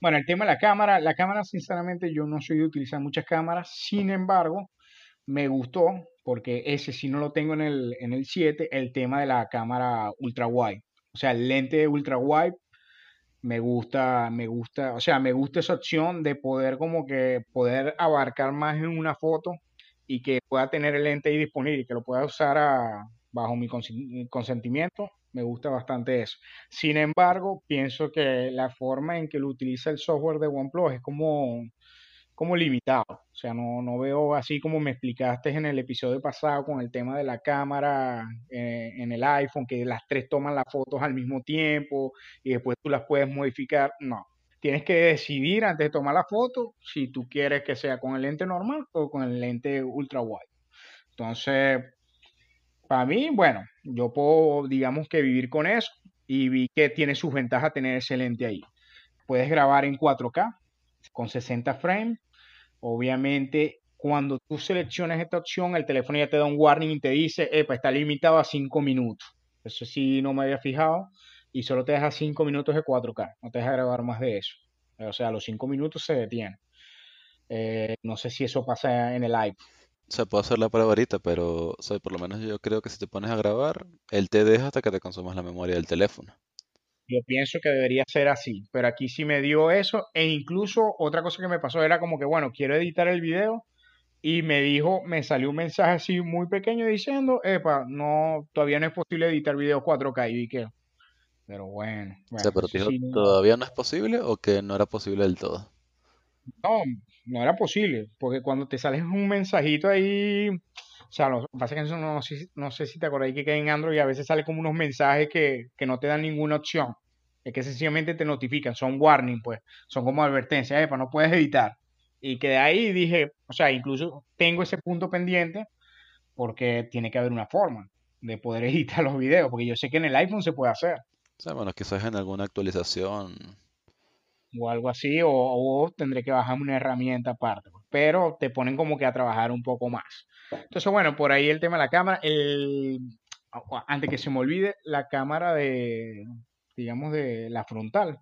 Bueno, el tema de la cámara, la cámara sinceramente yo no soy de utilizar muchas cámaras, sin embargo, me gustó porque ese sí no lo tengo en el, en el 7, el tema de la cámara ultra wide. O sea, el lente ultra wide me gusta, me gusta, o sea, me gusta esa opción de poder como que poder abarcar más en una foto y que pueda tener el lente ahí disponible y que lo pueda usar bajo mi consentimiento. Me gusta bastante eso. Sin embargo, pienso que la forma en que lo utiliza el software de OnePlus es como como limitado. O sea, no, no veo así como me explicaste en el episodio pasado con el tema de la cámara eh, en el iPhone, que las tres toman las fotos al mismo tiempo y después tú las puedes modificar. No. Tienes que decidir antes de tomar la foto si tú quieres que sea con el lente normal o con el lente ultra wide. Entonces, para mí, bueno, yo puedo, digamos que vivir con eso y vi que tiene sus ventajas tener ese lente ahí. Puedes grabar en 4K con 60 frames Obviamente, cuando tú seleccionas esta opción, el teléfono ya te da un warning y te dice, epa, está limitado a 5 minutos. Eso sí, no me había fijado. Y solo te deja 5 minutos de 4K. No te deja grabar más de eso. O sea, a los 5 minutos se detiene. Eh, no sé si eso pasa en el iPhone. Se puede hacer la prueba ahorita, pero por lo menos yo creo que si te pones a grabar, él te deja hasta que te consumas la memoria del teléfono. Yo pienso que debería ser así, pero aquí sí me dio eso e incluso otra cosa que me pasó era como que, bueno, quiero editar el video y me dijo, me salió un mensaje así muy pequeño diciendo, epa, no, todavía no es posible editar videos 4K y que, pero bueno. o sea, pero dijo, ¿todavía no es posible o que no era posible del todo? No, no era posible, porque cuando te sale un mensajito ahí, sea, lo que pasa es que eso no, no, sé si te acordáis que en Android a veces sale como unos mensajes que, que no te dan ninguna opción. Es que sencillamente te notifican, son warning, pues, son como advertencias, epa, no puedes editar. Y que de ahí dije, o sea, incluso tengo ese punto pendiente porque tiene que haber una forma de poder editar los videos, porque yo sé que en el iPhone se puede hacer. O sea, bueno, quizás en alguna actualización. O algo así, o, o tendré que bajar una herramienta aparte. Pues. Pero te ponen como que a trabajar un poco más. Entonces, bueno, por ahí el tema de la cámara. El, antes que se me olvide, la cámara de, digamos, de la frontal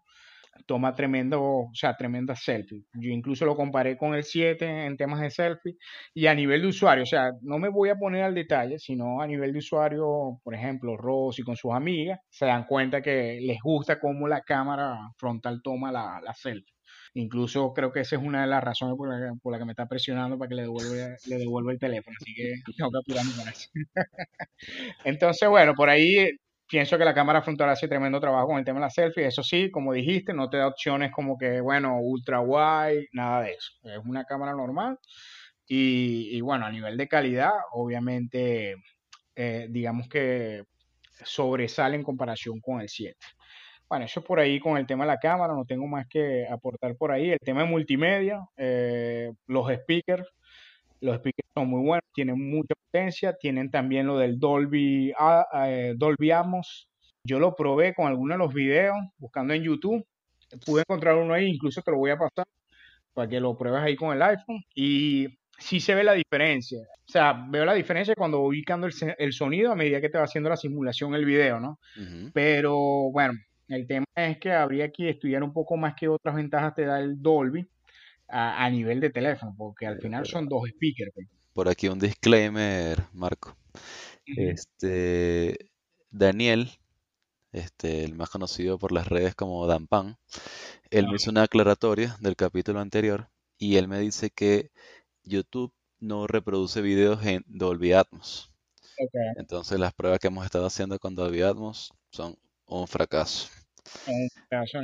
toma tremendo, o sea, tremenda selfie. Yo incluso lo comparé con el 7 en temas de selfie y a nivel de usuario, o sea, no me voy a poner al detalle, sino a nivel de usuario, por ejemplo, Rosy con sus amigas, se dan cuenta que les gusta cómo la cámara frontal toma la, la selfie. Incluso creo que esa es una de las razones por la, que, me está presionando para que le devuelva, le devuelva el teléfono. Así que tengo que apurarme con eso. Entonces, bueno, por ahí pienso que la cámara frontal hace tremendo trabajo con el tema de la selfie. Eso sí, como dijiste, no te da opciones como que, bueno, ultra wide, nada de eso. Es una cámara normal. Y, bueno, a nivel de calidad, obviamente, eh, digamos que sobresale en comparación con el 7. Bueno, eso por ahí con el tema de la cámara, no tengo más que aportar por ahí. El tema de multimedia, eh, los speakers, los speakers son muy buenos, tienen mucha potencia, tienen también lo del Dolby, ah, eh, Dolby Atmos. Yo lo probé con algunos de los videos, buscando en YouTube. Pude encontrar uno ahí, incluso te lo voy a pasar para que lo pruebes ahí con el iPhone. Y sí se ve la diferencia. O sea, veo la diferencia cuando voy ubicando el, sonido a medida que te va haciendo la simulación el video, ¿no? Pero bueno, el tema es que habría que estudiar un poco más que otras ventajas te da el Dolby a, nivel de teléfono, porque al final son dos speakers. Pues. Por aquí un disclaimer, Marco. Este Daniel, este, el más conocido por las redes como Dampan, él me hizo una aclaratoria del capítulo anterior y él me dice que YouTube no reproduce videos en Dolby Atmos. Entonces las pruebas que hemos estado haciendo con Dolby Atmos son un fracaso. Un fracaso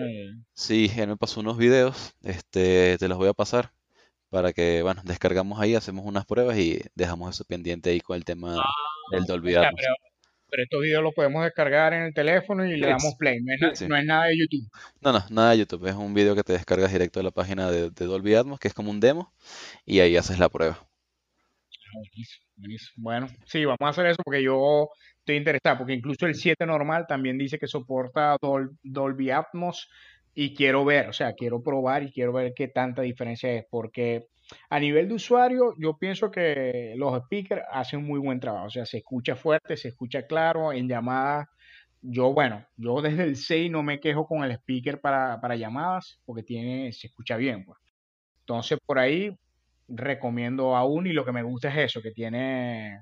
Sí, él me pasó unos videos, este, te los voy a pasar para que, bueno, descargamos ahí, hacemos unas pruebas y dejamos eso pendiente ahí con el tema ah, del Dolby Atmos. Pero, estos videos los podemos descargar en el teléfono y le damos play, no es, nada de YouTube. No, no, nada de YouTube, es un video que te descargas directo de la página de, de Dolby Atmos, que es como un demo, y ahí haces la prueba. Bueno, sí, vamos a hacer eso porque yo estoy interesado, porque incluso el 7 normal también dice que soporta Dolby Atmos y quiero ver, o sea, quiero probar y quiero ver qué tanta diferencia es, porque a nivel de usuario yo pienso que los speakers hacen muy buen trabajo, o sea, se escucha fuerte, se escucha claro, en llamadas yo, bueno, yo desde el 6 no me quejo con el speaker para, para llamadas porque tiene, se escucha bien. Pues. Entonces, por ahí recomiendo aún y lo que me gusta es eso, que tiene,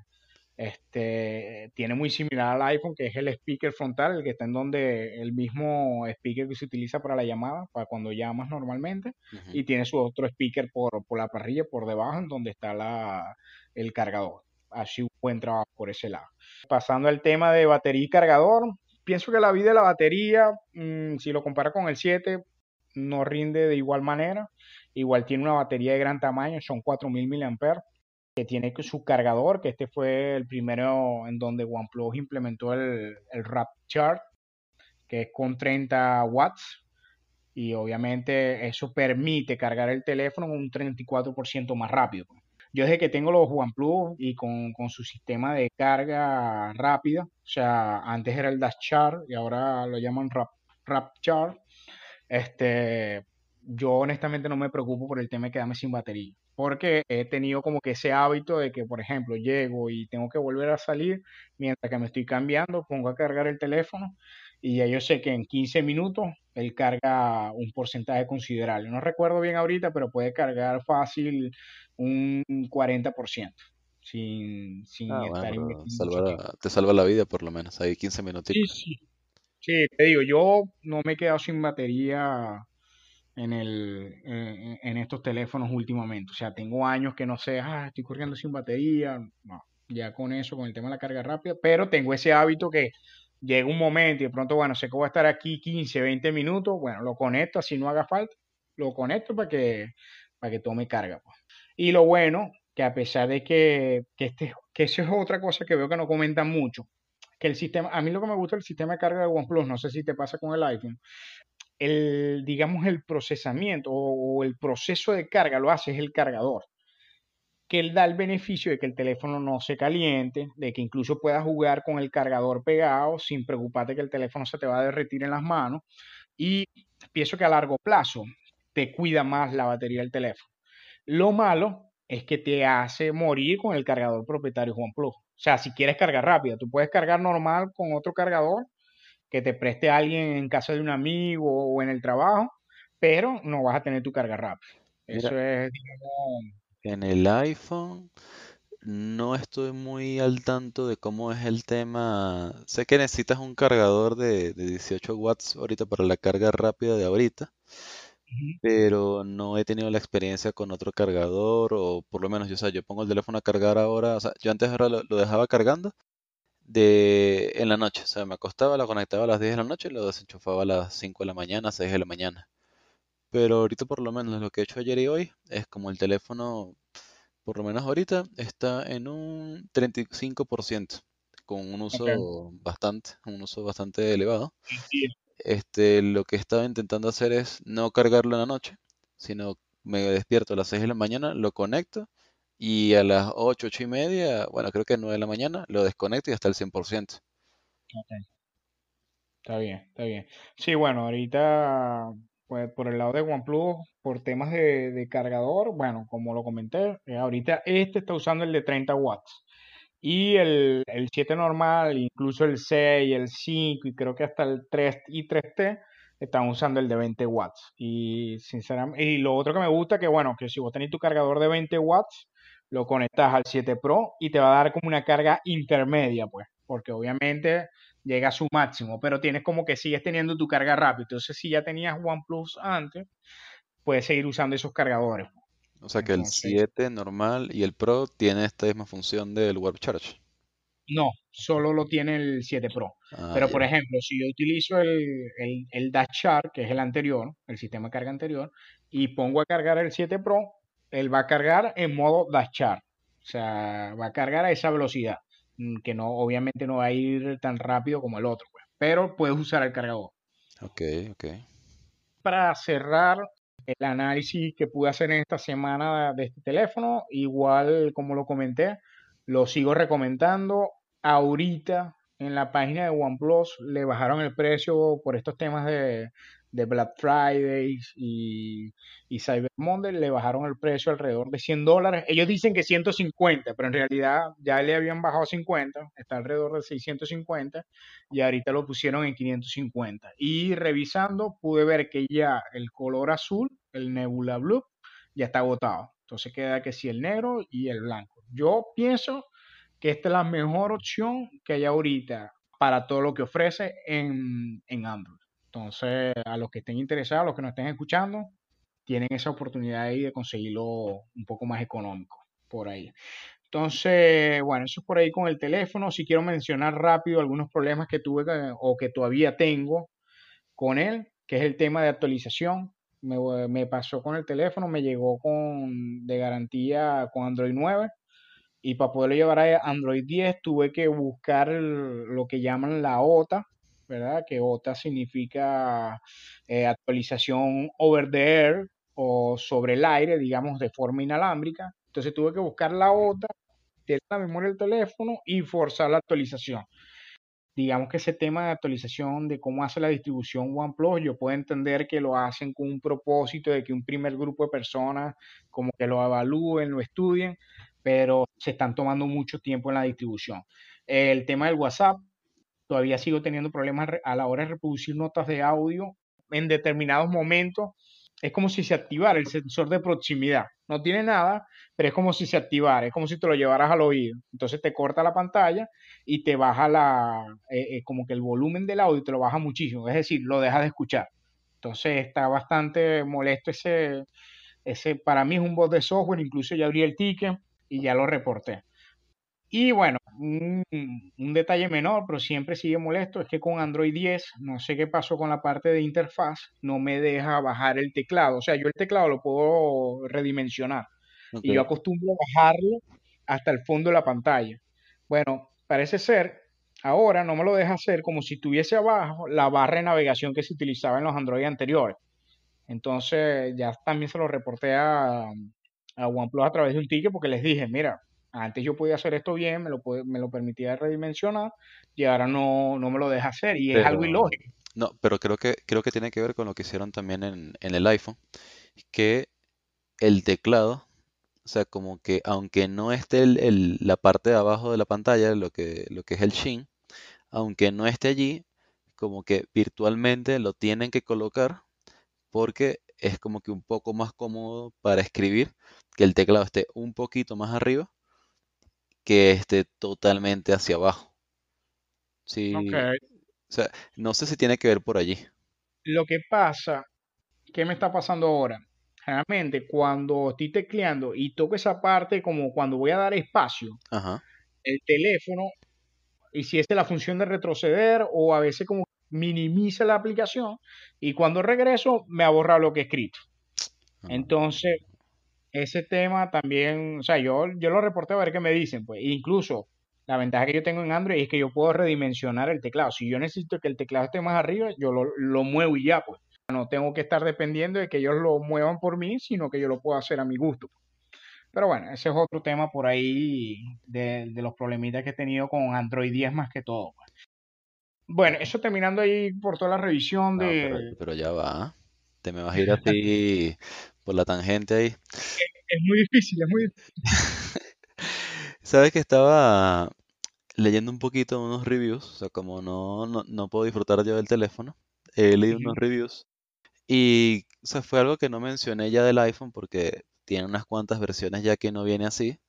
este, tiene muy similar al iPhone, que es el speaker frontal, el que está en donde el mismo speaker que se utiliza para la llamada, para cuando llamas normalmente, y tiene su otro speaker por, por, la parrilla, por debajo, en donde está la, el cargador. Así un buen trabajo por ese lado. Pasando al tema de batería y cargador, pienso que la vida de la batería, mm, si lo compara con el 7, no rinde de igual manera. Igual tiene una batería de gran tamaño, son 4000 mAh, que tiene su cargador, que este fue el primero en donde OnePlus implementó el, el Chart, que es con 30 watts. Y obviamente eso permite cargar el teléfono un 34% más rápido. Yo desde que tengo los OnePlus y con, con, su sistema de carga rápida, o sea, antes era el Dash Chart y ahora lo llaman Rap, Rap Chart, este, yo honestamente no me preocupo por el tema de quedarme sin batería, porque he tenido como que ese hábito de que, por ejemplo, llego y tengo que volver a salir, mientras que me estoy cambiando, pongo a cargar el teléfono y ya yo sé que en 15 minutos él carga un porcentaje considerable. No recuerdo bien ahorita, pero puede cargar fácil un 40%. Sin, sin ah, estar Te salva la vida por lo menos, hay 15 minutos. Sí, sí. Sí, te digo, yo no me he quedado sin batería en, el, en, estos teléfonos últimamente. O sea, tengo años que no sé, ah, estoy corriendo sin batería. No, ya con eso, con el tema de la carga rápida, pero tengo ese hábito que llega un momento y de pronto, bueno, sé que voy a estar aquí 15, 20 minutos, bueno, lo conecto, así no haga falta, lo conecto para que, para que tome carga. Pues. Y lo bueno, que a pesar de que, que, este, que eso es otra cosa que veo que no comentan mucho, que el sistema, a mí lo que me gusta es el sistema de carga de OnePlus, no sé si te pasa con el iPhone, el, digamos, el procesamiento o, el proceso de carga lo hace es el cargador, que él da el beneficio de que el teléfono no se caliente, de que incluso puedas jugar con el cargador pegado sin preocuparte que el teléfono se te va a derretir en las manos. Y pienso que a largo plazo te cuida más la batería del teléfono. Lo malo es que te hace morir con el cargador propietario OnePlus. O sea, si quieres cargar rápida, tú puedes cargar normal con otro cargador que te preste alguien en casa de un amigo o en el trabajo, pero no vas a tener tu carga rápida. Eso es, digamos... En el iPhone no estoy muy al tanto de cómo es el tema. Sé que necesitas un cargador de, de 18 watts ahorita para la carga rápida de ahorita, pero no he tenido la experiencia con otro cargador, o por lo menos yo, o yo pongo el teléfono a cargar ahora, o sea, yo antes ahora lo dejaba cargando de en la noche. O sea, me acostaba, la conectaba a las 10 de la noche y lo desenchufaba a las 5 de la mañana, 6 de la mañana. Pero ahorita por lo menos lo que he hecho ayer y hoy es como el teléfono, por lo menos ahorita, está en un 35% con un uso bastante, un uso bastante elevado. Sí, Este, lo que estaba intentando hacer es no cargarlo en la noche, sino me despierto a las 6 de la mañana, lo conecto y a las 8, 8 y media, bueno, creo que 9 de la mañana, lo desconecto y hasta el 100%. ok. Está bien, está bien. Sí, bueno, ahorita, pues por el lado de OnePlus, por temas de, de cargador, bueno, como lo comenté, eh, ahorita este está usando el de 30 watts. Y el, el 7 normal, incluso el 6, el 5 y creo que hasta el 3 y 3T están usando el de 20 watts. Y sinceramente, y lo otro que me gusta que bueno, que si vos tenés tu cargador de 20 watts, lo conectas al 7 Pro y te va a dar como una carga intermedia, pues, porque obviamente llega a su máximo, pero tienes como que sigues teniendo tu carga rápida. Entonces, si ya tenías OnePlus antes, puedes seguir usando esos cargadores. O sea que el Entonces, 7 normal y el Pro tiene esta misma función del Warp Charge. no, solo lo tiene el 7 Pro. Ah, Pero, por ejemplo, si yo utilizo el, el, el Dash Charge, que es el anterior, el sistema de carga anterior, y pongo a cargar el 7 Pro, él va a cargar en modo Dash Charge. O sea, va a cargar a esa velocidad, mm, que no, obviamente no va a ir tan rápido como el otro, pues. Pero puedes usar el cargador. Ok, ok. Para cerrar el análisis que pude hacer en esta semana de este teléfono, igual como lo comenté, lo sigo recomendando. Ahorita en la página de OnePlus le bajaron el precio por estos temas de, de Black Friday y, y Cyber Monday, le bajaron el precio alrededor de 100 dólares. Ellos dicen que 150, pero en realidad ya le habían bajado 50, está alrededor de 650 y ahorita lo pusieron en 550. Y revisando pude ver que ya el color azul, el Nebula Blue, ya está agotado. Entonces queda que sí el negro y el blanco. Yo pienso que esta es la mejor opción que hay ahorita para todo lo que ofrece en, en Android. Entonces, a los que estén interesados, a los que nos estén escuchando, tienen esa oportunidad ahí de conseguirlo un poco más económico por ahí. Entonces, bueno, eso es por ahí con el teléfono. Si quiero mencionar rápido algunos problemas que tuve que- o que todavía tengo con él, que es el tema de actualización. Me, me pasó con el teléfono, me llegó con de garantía con Android 9 y para poderlo llevar a Android 10 tuve que buscar lo que llaman la OTA, ¿verdad? Que OTA significa eh, actualización over the air o sobre el aire, digamos, de forma inalámbrica. Entonces tuve que buscar la OTA, tirar la memoria del teléfono y forzar la actualización digamos que ese tema de actualización de cómo hace la distribución OnePlus, yo puedo entender que lo hacen con un propósito de que un primer grupo de personas como que lo evalúen, lo estudien, pero se están tomando mucho tiempo en la distribución. El tema del WhatsApp, todavía sigo teniendo problemas a la hora de reproducir notas de audio en determinados momentos. Es como si se activara el sensor de proximidad. No tiene nada, pero es como si se activara, es como si te lo llevaras al oído. Entonces te corta la pantalla y te baja la, eh, eh, como que el volumen del audio te lo baja muchísimo, es decir, lo dejas de escuchar. Entonces está bastante molesto ese, ese, para mí es un bot de software, incluso ya abrí el ticket y ya lo reporté. Y bueno, un, un, detalle menor, pero siempre sigue molesto, es que con Android 10, no sé qué pasó con la parte de interfaz, no me deja bajar el teclado. O sea, yo el teclado lo puedo redimensionar. Okay. Y yo acostumbro a bajarlo hasta el fondo de la pantalla. Bueno, parece ser, ahora no me lo deja hacer como si tuviese abajo la barra de navegación que se utilizaba en los Android anteriores. Entonces, ya también se lo reporté a, a OnePlus a través de un ticket porque les dije, mira, antes yo podía hacer esto bien, me lo, me lo permitía redimensionar y ahora no, no me lo deja hacer y pero, es algo ilógico. No, pero creo que, creo que tiene que ver con lo que hicieron también en, en el iPhone, que el teclado, o sea, como que aunque no esté el, el, la parte de abajo de la pantalla, lo que, lo que es el Shin, aunque no esté allí, como que virtualmente lo tienen que colocar porque es como que un poco más cómodo para escribir que el teclado esté un poquito más arriba que esté totalmente hacia abajo. Sí, okay. o sea, no sé si tiene que ver por allí. Lo que pasa, ¿qué me está pasando ahora? Generalmente cuando estoy tecleando y toco esa parte como cuando voy a dar espacio, Ajá. el teléfono hiciese la función de retroceder o a veces como minimiza la aplicación y cuando regreso me ha borrado lo que he escrito. Ah. Entonces, ese tema también, o sea, yo, yo lo reporté a ver qué me dicen, pues, incluso La ventaja que yo tengo en Android es que yo puedo redimensionar el teclado. Si yo necesito que el teclado esté más arriba, yo lo, lo muevo y ya, pues. No tengo que estar dependiendo de que ellos lo muevan por mí, sino que yo lo puedo hacer a mi gusto. Pero bueno, ese es otro tema por ahí de, los problemitas que he tenido con Android 10 más que todo. Pues. Bueno, eso terminando ahí por toda la revisión de... pero, ya va. Te me vas a ir así por la tangente ahí. Es, muy difícil, es muy difícil. Sabes que estaba leyendo un poquito unos reviews, o sea, como no, no, puedo disfrutar yo del teléfono, he leído unos reviews y o sea, fue algo que no mencioné ya del iPhone porque tiene unas cuantas versiones ya que no viene así,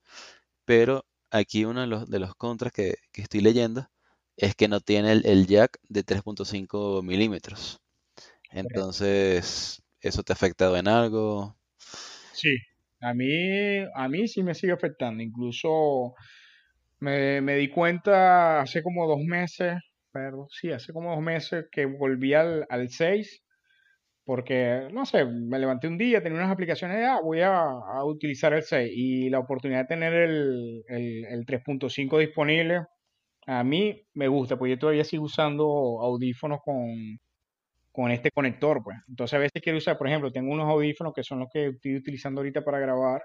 pero aquí uno de los, de los contras que, estoy leyendo es que no tiene el, jack de 3.5 milímetros. Entonces, ¿eso te ha afectado en algo? Sí, a mí, a mí sí me sigue afectando. Incluso me, me di cuenta hace como dos meses, pero sí, hace como dos meses que volví al, al 6 porque, no sé, me levanté un día, tenía unas aplicaciones de, ah, voy a, utilizar el 6 y la oportunidad de tener el, el, 3.5 disponible, a mí me gusta, porque yo todavía sigo usando audífonos con, con este conector, pues. Entonces a veces quiero usar, por ejemplo, tengo unos audífonos que son los que estoy utilizando ahorita para grabar,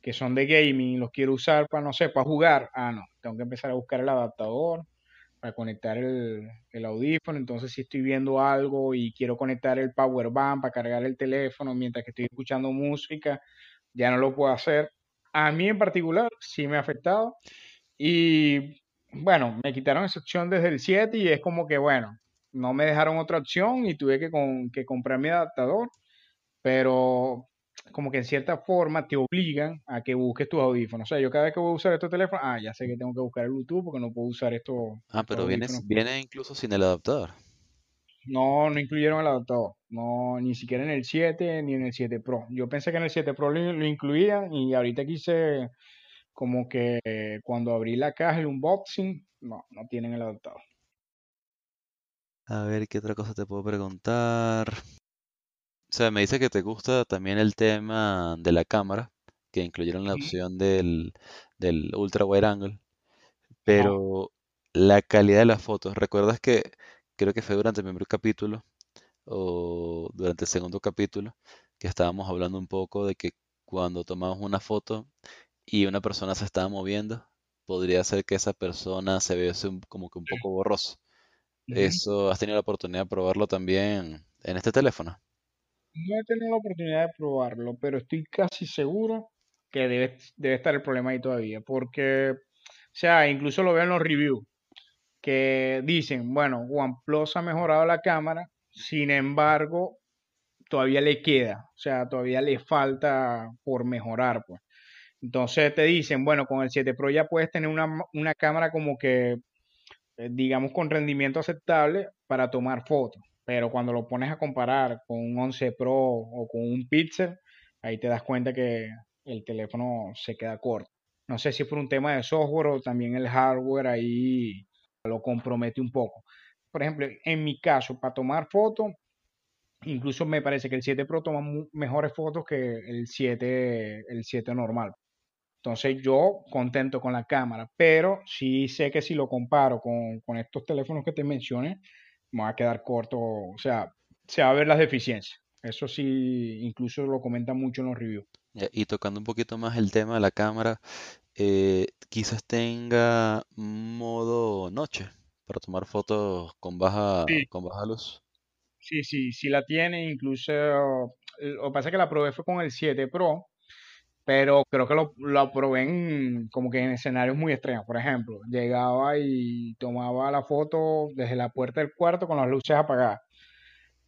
que son de gaming, los quiero usar para, no sé, para jugar. Ah, no, tengo que empezar a buscar el adaptador para conectar el, audífono. Entonces, si estoy viendo algo y quiero conectar el power bank para cargar el teléfono mientras que estoy escuchando música, ya no lo puedo hacer. A mí en particular sí me ha afectado. Y bueno, me quitaron esa opción desde el 7 y es como que, bueno, no me dejaron otra opción y tuve que, que comprar mi adaptador. Pero como que en cierta forma te obligan a que busques tus audífonos. O sea, yo cada vez que voy a usar este teléfono, ah, ya sé que tengo que buscar el Bluetooth porque no puedo usar esto. Ah, pero viene, viene incluso sin el adaptador. No, no incluyeron el adaptador. No, ni siquiera en el 7 ni en el 7 Pro. Yo pensé que en el 7 Pro lo, incluían y ahorita quise como que cuando abrí la caja, el unboxing, no, no tienen el adaptador. A ver, ¿qué otra cosa te puedo preguntar? O sea, me dice que te gusta también el tema de la cámara, que incluyeron la opción del, del ultra wide angle, pero la calidad de las fotos, ¿recuerdas que creo que fue durante el primer capítulo o durante el segundo capítulo que estábamos hablando un poco de que cuando tomamos una foto y una persona se estaba moviendo, podría ser que esa persona se viese como que un poco borroso. ¿Eso has tenido la oportunidad de probarlo también en este teléfono? No he tenido la oportunidad de probarlo, pero estoy casi seguro que debe, debe estar el problema ahí todavía. Porque, o sea, incluso lo veo en los reviews, que dicen, bueno, OnePlus ha mejorado la cámara, sin embargo, todavía le queda, o sea, todavía le falta por mejorar, pues. Entonces te dicen, bueno, con el 7 Pro ya puedes tener una, una cámara como que, digamos, con rendimiento aceptable para tomar fotos. Pero cuando lo pones a comparar con un 11 Pro o con un Pixel, ahí te das cuenta que el teléfono se queda corto. No sé si por un tema de software o también el hardware ahí lo compromete un poco. Por ejemplo, en mi caso, para tomar fotos, incluso me parece que el 7 Pro toma mejores fotos que el 7, el 7 normal. Entonces yo contento con la cámara, pero sí sé que si lo comparo con, con estos teléfonos que te mencioné, me va a quedar corto, o sea, se va a ver las deficiencias. Eso sí, incluso lo comentan mucho en los reviews. Y tocando un poquito más el tema de la cámara, eh, quizás tenga modo noche para tomar fotos con baja, con baja luz. Sí, sí, sí la tiene, incluso lo que pasa es que la probé fue con el 7 Pro, pero creo que lo, lo probé en, como que en escenarios muy extremos. Por ejemplo, llegaba y tomaba la foto desde la puerta del cuarto con las luces apagadas.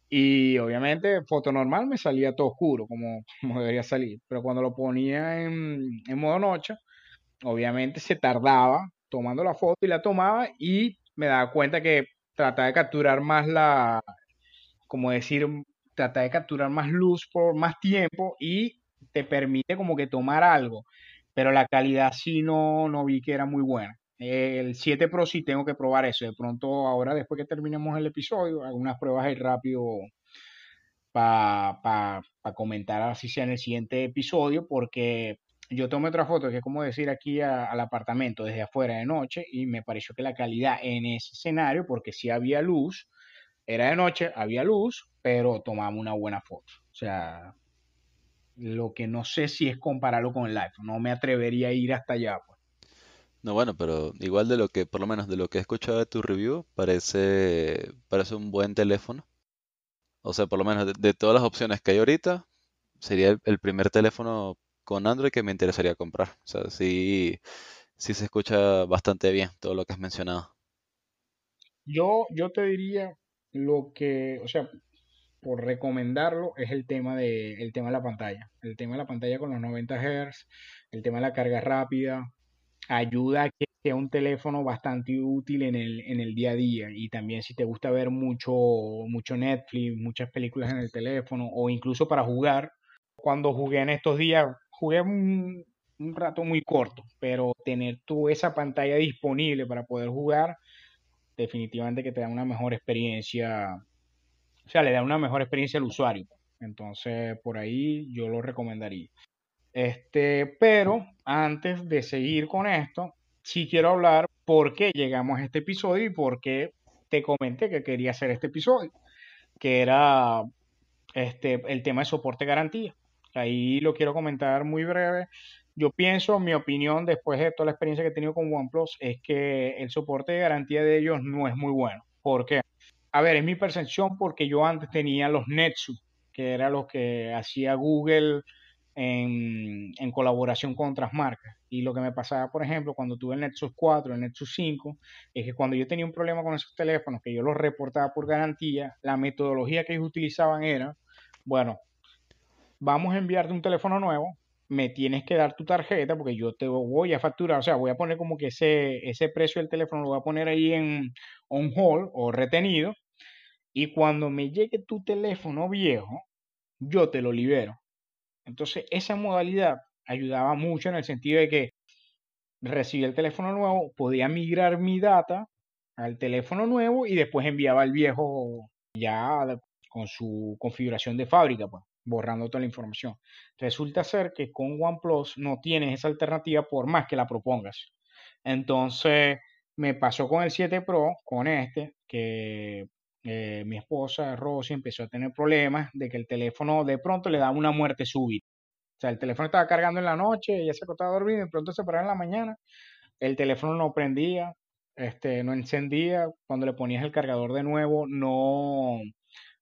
Y obviamente, foto normal me salía todo oscuro, como, como debería salir. Pero cuando lo ponía en, en modo noche, obviamente se tardaba tomando la foto y la tomaba y me daba cuenta que trataba de capturar más la, como decir, trataba de capturar más luz por más tiempo y te permite como que tomar algo, pero la calidad sí no, no vi que era muy buena. El 7 Pro sí tengo que probar eso. De pronto, ahora después que terminemos el episodio, algunas pruebas ahí rápido para pa, pa comentar así sea en el siguiente episodio, porque yo tomé otra foto, que es como decir aquí al apartamento desde afuera de noche, y me pareció que la calidad en ese escenario, porque si había luz, era de noche, había luz, pero tomamos una buena foto. O sea, lo que no sé si es compararlo con el iPhone, no me atrevería a ir hasta allá. Pues. No, bueno, pero igual de lo que, por lo menos de lo que he escuchado de tu review, parece, parece un buen teléfono. O sea, por lo menos de, todas las opciones que hay ahorita, sería el, primer teléfono con Android que me interesaría comprar. O sea, sí, sí se escucha bastante bien todo lo que has mencionado. Yo, yo te diría lo que, o sea, por recomendarlo es el tema de, el tema de la pantalla. El tema de la pantalla con los 90 Hz, el tema de la carga rápida, ayuda a que sea un teléfono bastante útil en el, en el día a día. Y también si te gusta ver mucho, mucho Netflix, muchas películas en el teléfono, o incluso para jugar. Cuando jugué en estos días, jugué un, un rato muy corto, pero tener tú esa pantalla disponible para poder jugar, definitivamente que te da una mejor experiencia, o sea, le da una mejor experiencia al usuario. Entonces, por ahí yo lo recomendaría. Este, pero antes de seguir con esto, sí quiero hablar por qué llegamos a este episodio y por qué te comenté que quería hacer este episodio, que era este, el tema de soporte garantía. Ahí lo quiero comentar muy breve. Yo pienso, mi opinión, después de toda la experiencia que he tenido con OnePlus, es que el soporte de garantía de ellos no es muy bueno. ¿Por qué? A ver, es mi percepción porque yo antes tenía los Nexus, que era lo que hacía Google en, colaboración con otras marcas. Y lo que me pasaba, por ejemplo, cuando tuve el Nexus 4, el Nexus 5, es que cuando yo tenía un problema con esos teléfonos, que yo los reportaba por garantía, la metodología que ellos utilizaban era, bueno, vamos a enviarte un teléfono nuevo, me tienes que dar tu tarjeta porque yo te voy a facturar, o sea, voy a poner como que ese, ese precio del teléfono lo voy a poner ahí en on hold o retenido. Y cuando me llegue tu teléfono viejo, yo te lo libero. Entonces, esa modalidad ayudaba mucho en el sentido de que recibía el teléfono nuevo, podía migrar mi data al teléfono nuevo y después enviaba el viejo ya con su configuración de fábrica, pues, borrando toda la información. Resulta ser que con OnePlus no tienes esa alternativa por más que la propongas. Entonces, me pasó con el 7 Pro, con este, que eh, mi esposa Rosy empezó a tener problemas de que el teléfono de pronto le daba una muerte súbita. O sea, el teléfono estaba cargando en la noche, ella se acostaba a dormir, y de pronto se paraba en la mañana, el teléfono no prendía, este, no encendía, cuando le ponías el cargador de nuevo no,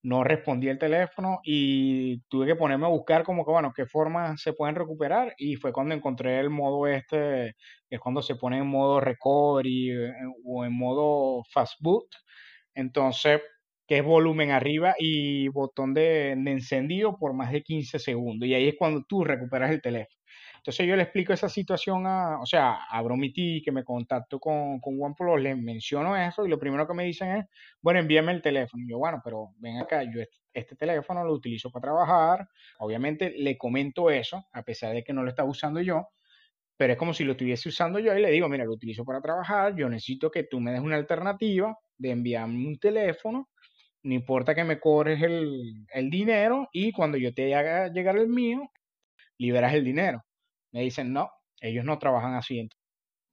no respondía el teléfono y tuve que ponerme a buscar como que, bueno, qué formas se pueden recuperar y fue cuando encontré el modo este, que es cuando se pone en modo recovery eh, o en modo fast boot. Entonces, que es volumen arriba y botón de, encendido por más de 15 segundos. Y ahí es cuando tú recuperas el teléfono. Entonces yo le explico esa situación a, o sea, a Bromiti, que me contacto con, con OnePlus, le menciono eso y lo primero que me dicen es, bueno, envíame el teléfono. Y yo, bueno, pero ven acá, yo este, teléfono lo utilizo para trabajar. Obviamente le comento eso, a pesar de que no lo estaba usando yo, pero es como si lo estuviese usando yo y le digo, mira, lo utilizo para trabajar, yo necesito que tú me des una alternativa de enviarme un teléfono no importa que me cobres el, dinero y cuando yo te haga llegar el mío, liberas el dinero. Me dicen, no, ellos no trabajan así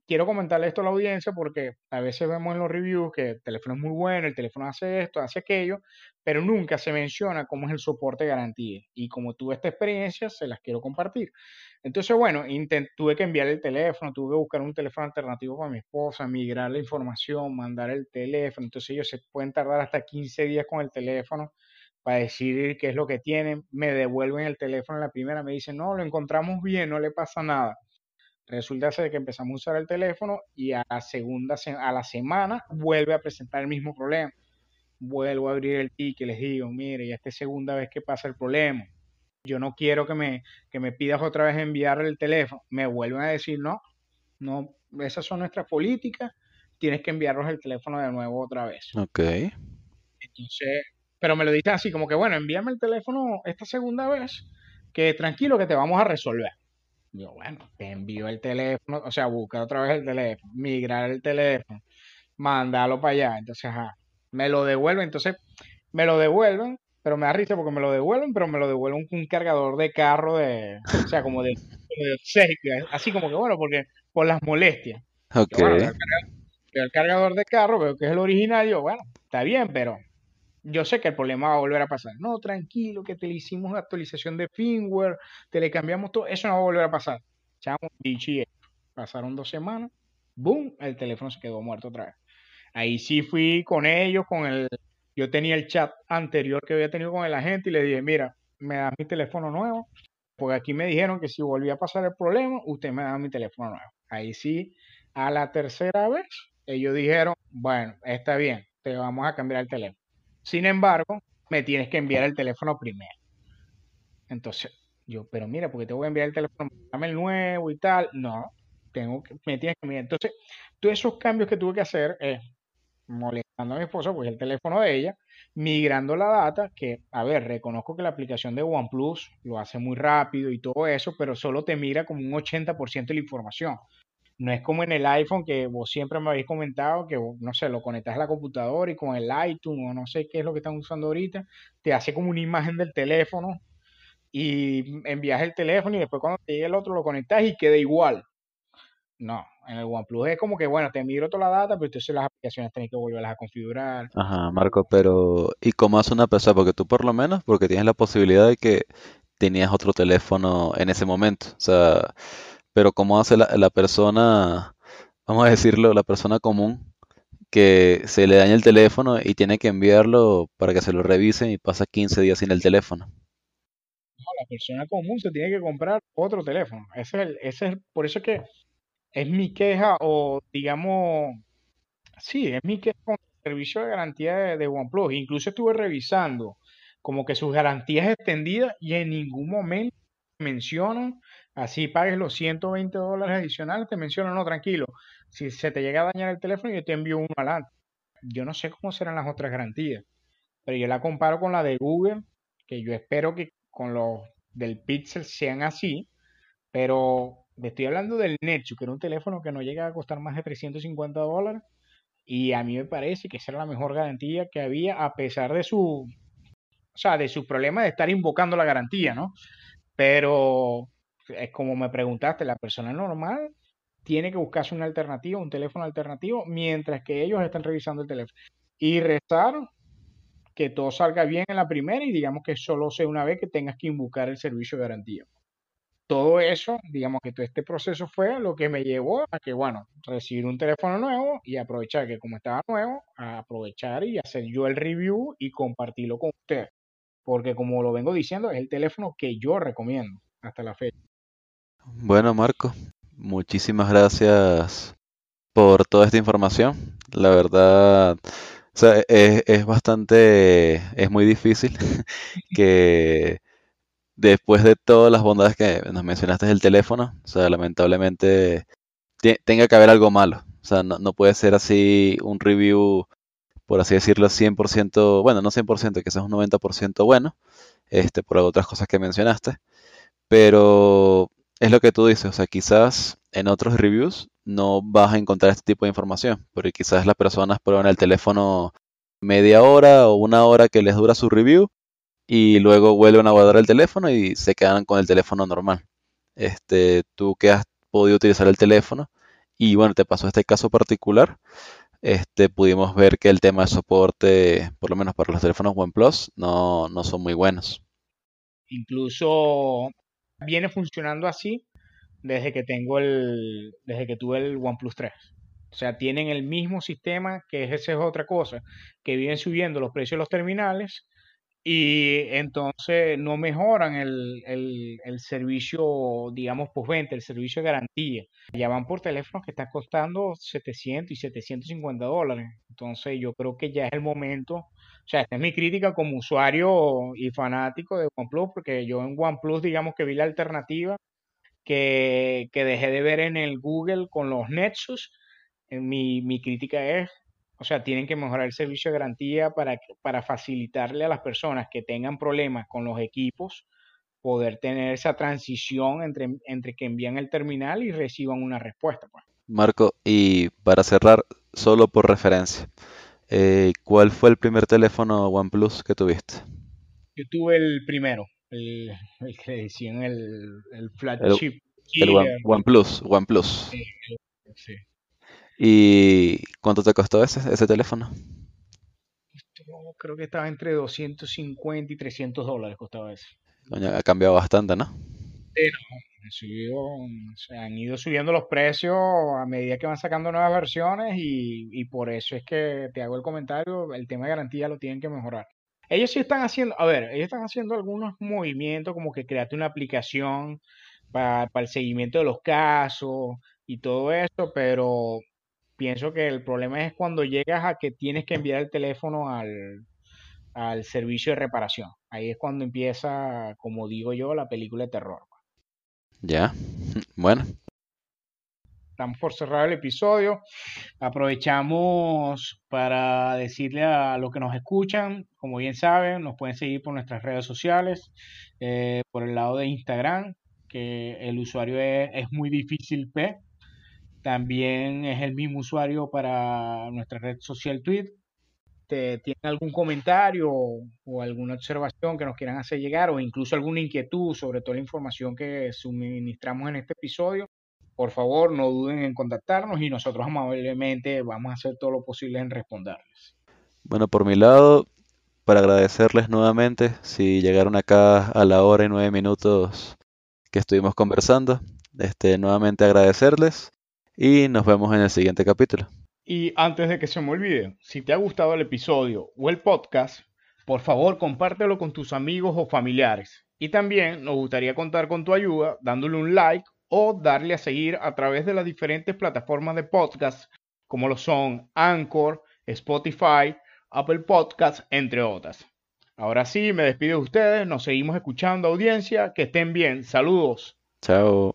quiero comentarle esto a la audiencia porque a veces vemos en los reviews que el teléfono es muy bueno, el teléfono hace esto, hace aquello, pero nunca se menciona cómo es el soporte garantía. Y como tuve esta experiencia, se las quiero compartir. Entonces, bueno, tuve que enviar el teléfono, tuve que buscar un teléfono alternativo para mi esposa, migrar la información, mandar el teléfono. Entonces ellos se pueden tardar hasta 15 días con el teléfono para decir qué es lo que tienen. Me devuelven el teléfono en la primera, me dicen, no, lo encontramos bien, no le pasa nada. Resulta ser que empezamos a usar el teléfono y a la segunda, a la semana vuelve a presentar el mismo problema. Vuelvo a abrir el ticket, les digo, mire, ya esta es segunda vez que pasa el problema. Yo no quiero que me, que me pidas otra vez enviar el teléfono. Me vuelven a decir, no, no, esas son nuestras políticas, tienes que enviarnos el teléfono de nuevo otra vez. Ok. Entonces, pero me lo dicen así, como que, bueno, envíame el teléfono esta segunda vez, que tranquilo que te vamos a resolver. Yo, bueno, te envío el teléfono, o sea, busca otra vez el teléfono, migrar el teléfono, mandarlo para allá. Entonces, ajá, me lo devuelven. Entonces, me lo devuelven pero me da risa porque me lo devuelven, pero me lo devuelven con un cargador de carro de, o sea, como de, así como que bueno, porque por las molestias. Ok. el, cargador, de carro, veo que es el original, yo, bueno, está bien, pero yo sé que el problema va a volver a pasar. No, tranquilo, que te le hicimos actualización de firmware, te le cambiamos todo, eso no va a volver a pasar. Chamo, pasaron dos semanas, boom, el teléfono se quedó muerto otra vez. Ahí sí fui con ellos, con el, yo tenía el chat anterior que había tenido con el agente y le dije, mira, me das mi teléfono nuevo, porque aquí me dijeron que si volvía a pasar el problema, usted me da mi teléfono nuevo. Ahí sí, a la tercera vez, ellos dijeron, bueno, está bien, te vamos a cambiar el teléfono. Sin embargo, me tienes que enviar el teléfono primero. Entonces, yo, pero mira, porque te voy a enviar el teléfono, dame el nuevo y tal. No, tengo que, me tienes que enviar. Entonces, todos esos cambios que tuve que hacer es molestando a mi esposa, pues el teléfono de ella, migrando la data, que, a ver, reconozco que la aplicación de OnePlus lo hace muy rápido y todo eso, pero solo te mira como un 80% de la información. No es como en el iPhone que vos siempre me habéis comentado que, no sé, lo conectas a la computadora y con el iTunes o no sé qué es lo que están usando ahorita, te hace como una imagen del teléfono y envías el teléfono y después cuando te llegue el otro lo conectas y queda igual. No, en el OnePlus es como que, bueno, te migro toda la data, pero entonces las aplicaciones tenés que volverlas a configurar. Ajá, Marco, pero ¿y cómo hace una persona? Porque tú por lo menos, porque tienes la posibilidad de que tenías otro teléfono en ese momento. O sea, pero ¿cómo hace la, la persona, vamos a decirlo, la persona común, que se le daña el teléfono y tiene que enviarlo para que se lo revisen y pasa 15 días sin el teléfono? No, la persona común se tiene que comprar otro teléfono. Ese es, el, ese es por eso es que es mi queja o digamos, sí, es mi queja con el servicio de garantía de, OnePlus. Incluso estuve revisando como que sus garantías extendidas y en ningún momento mencionan, así pagues los 120 dólares adicionales, te mencionan, no, tranquilo, si se te llega a dañar el teléfono yo te envío uno adelante. Yo no sé cómo serán las otras garantías, pero yo la comparo con la de Google, que yo espero que con los del Pixel sean así, pero estoy hablando del Nexus, que era un teléfono que no llega a costar más de 350 dólares. Y a mí me parece que esa era la mejor garantía que había, a pesar de su, o sea, de su problema de estar invocando la garantía, ¿no? Pero es como me preguntaste, la persona normal tiene que buscarse una alternativa, un teléfono alternativo, mientras que ellos están revisando el teléfono. Y rezar que todo salga bien en la primera y digamos que solo sea una vez que tengas que invocar el servicio de garantía todo eso, digamos que todo este proceso fue lo que me llevó a que, bueno, recibir un teléfono nuevo y aprovechar que como estaba nuevo, aprovechar y hacer yo el review y compartirlo con ustedes. Porque como lo vengo diciendo, es el teléfono que yo recomiendo hasta la fecha. Bueno, Marco, muchísimas gracias por toda esta información. La verdad, sea, es, bastante, es muy difícil que después de todas las bondades que nos mencionaste del teléfono, o sea, lamentablemente tenga que haber algo malo. O sea, no, puede ser así un review, por así decirlo, 100%, bueno, no 100%, que sea un 90% bueno, este, por otras cosas que mencionaste. Pero es lo que tú dices, o sea, quizás en otros reviews no vas a encontrar este tipo de información, porque quizás las personas prueban el teléfono media hora o una hora que les dura su review y luego vuelven a guardar el teléfono y se quedan con el teléfono normal. Este, tú que has podido utilizar el teléfono y bueno, te pasó este caso particular, este, pudimos ver que el tema de soporte, por lo menos para los teléfonos OnePlus, no, no son muy buenos. Incluso viene funcionando así desde que tengo el, desde que tuve el OnePlus 3. O sea, tienen el mismo sistema, que esa es otra cosa, que vienen subiendo los precios de los terminales y entonces no mejoran el, el, servicio, digamos, postventa, el servicio de garantía. Ya van por teléfonos que están costando 700 y 750 dólares. Entonces yo creo que ya es el momento, o sea, esta es mi crítica como usuario y fanático de OnePlus, porque yo en OnePlus, digamos que vi la alternativa que, que dejé de ver en el Google con los Nexus. Eh, mi, mi crítica es o sea, tienen que mejorar el servicio de garantía para, para facilitarle a las personas que tengan problemas con los equipos poder tener esa transición entre, entre que envían el terminal y reciban una respuesta. Pues. Marco, y para cerrar, solo por referencia, eh, ¿cuál fue el primer teléfono OnePlus que tuviste? Yo tuve el primero, el, el que decían el, el flagship. El One, OnePlus, OnePlus. Sí, sí. ¿Y cuánto te costó ese, ese teléfono? creo que estaba entre 250 y 300 dólares costaba ese. ha cambiado bastante, ¿no? Sí, no, se han ido subiendo los precios a medida que van sacando nuevas versiones y, y, por eso es que te hago el comentario, el tema de garantía lo tienen que mejorar. Ellos sí están haciendo, a ver, ellos están haciendo algunos movimientos como que create una aplicación para, para el seguimiento de los casos y todo eso, pero pienso que el problema es cuando llegas a que tienes que enviar el teléfono al, al servicio de reparación. Ahí es cuando empieza, como digo yo, la película de terror. Ya, bueno. Estamos por cerrar el episodio. Aprovechamos para decirle a los que nos escuchan, como bien saben, nos pueden seguir por nuestras redes sociales, eh, por el lado de Instagram, que el usuario es, es muy difícil P. También es el mismo usuario para nuestra red social Twitter tienen algún comentario o, alguna observación que nos quieran hacer llegar o incluso alguna inquietud sobre toda la información que suministramos en este episodio, por favor no duden en contactarnos y nosotros amablemente vamos a hacer todo lo posible en responderles. Bueno, por mi lado, para agradecerles nuevamente si llegaron acá a la hora y nueve minutos que estuvimos conversando, este, nuevamente agradecerles y nos vemos en el siguiente capítulo. Y antes de que se me olvide, si te ha gustado el episodio o el podcast, por favor compártelo con tus amigos o familiares. Y también nos gustaría contar con tu ayuda dándole un like o darle a seguir a través de las diferentes plataformas de podcast como lo son Anchor, Spotify, Apple Podcasts, entre otras. Ahora sí, me despido de ustedes, nos seguimos escuchando audiencia, que estén bien, saludos. Chao.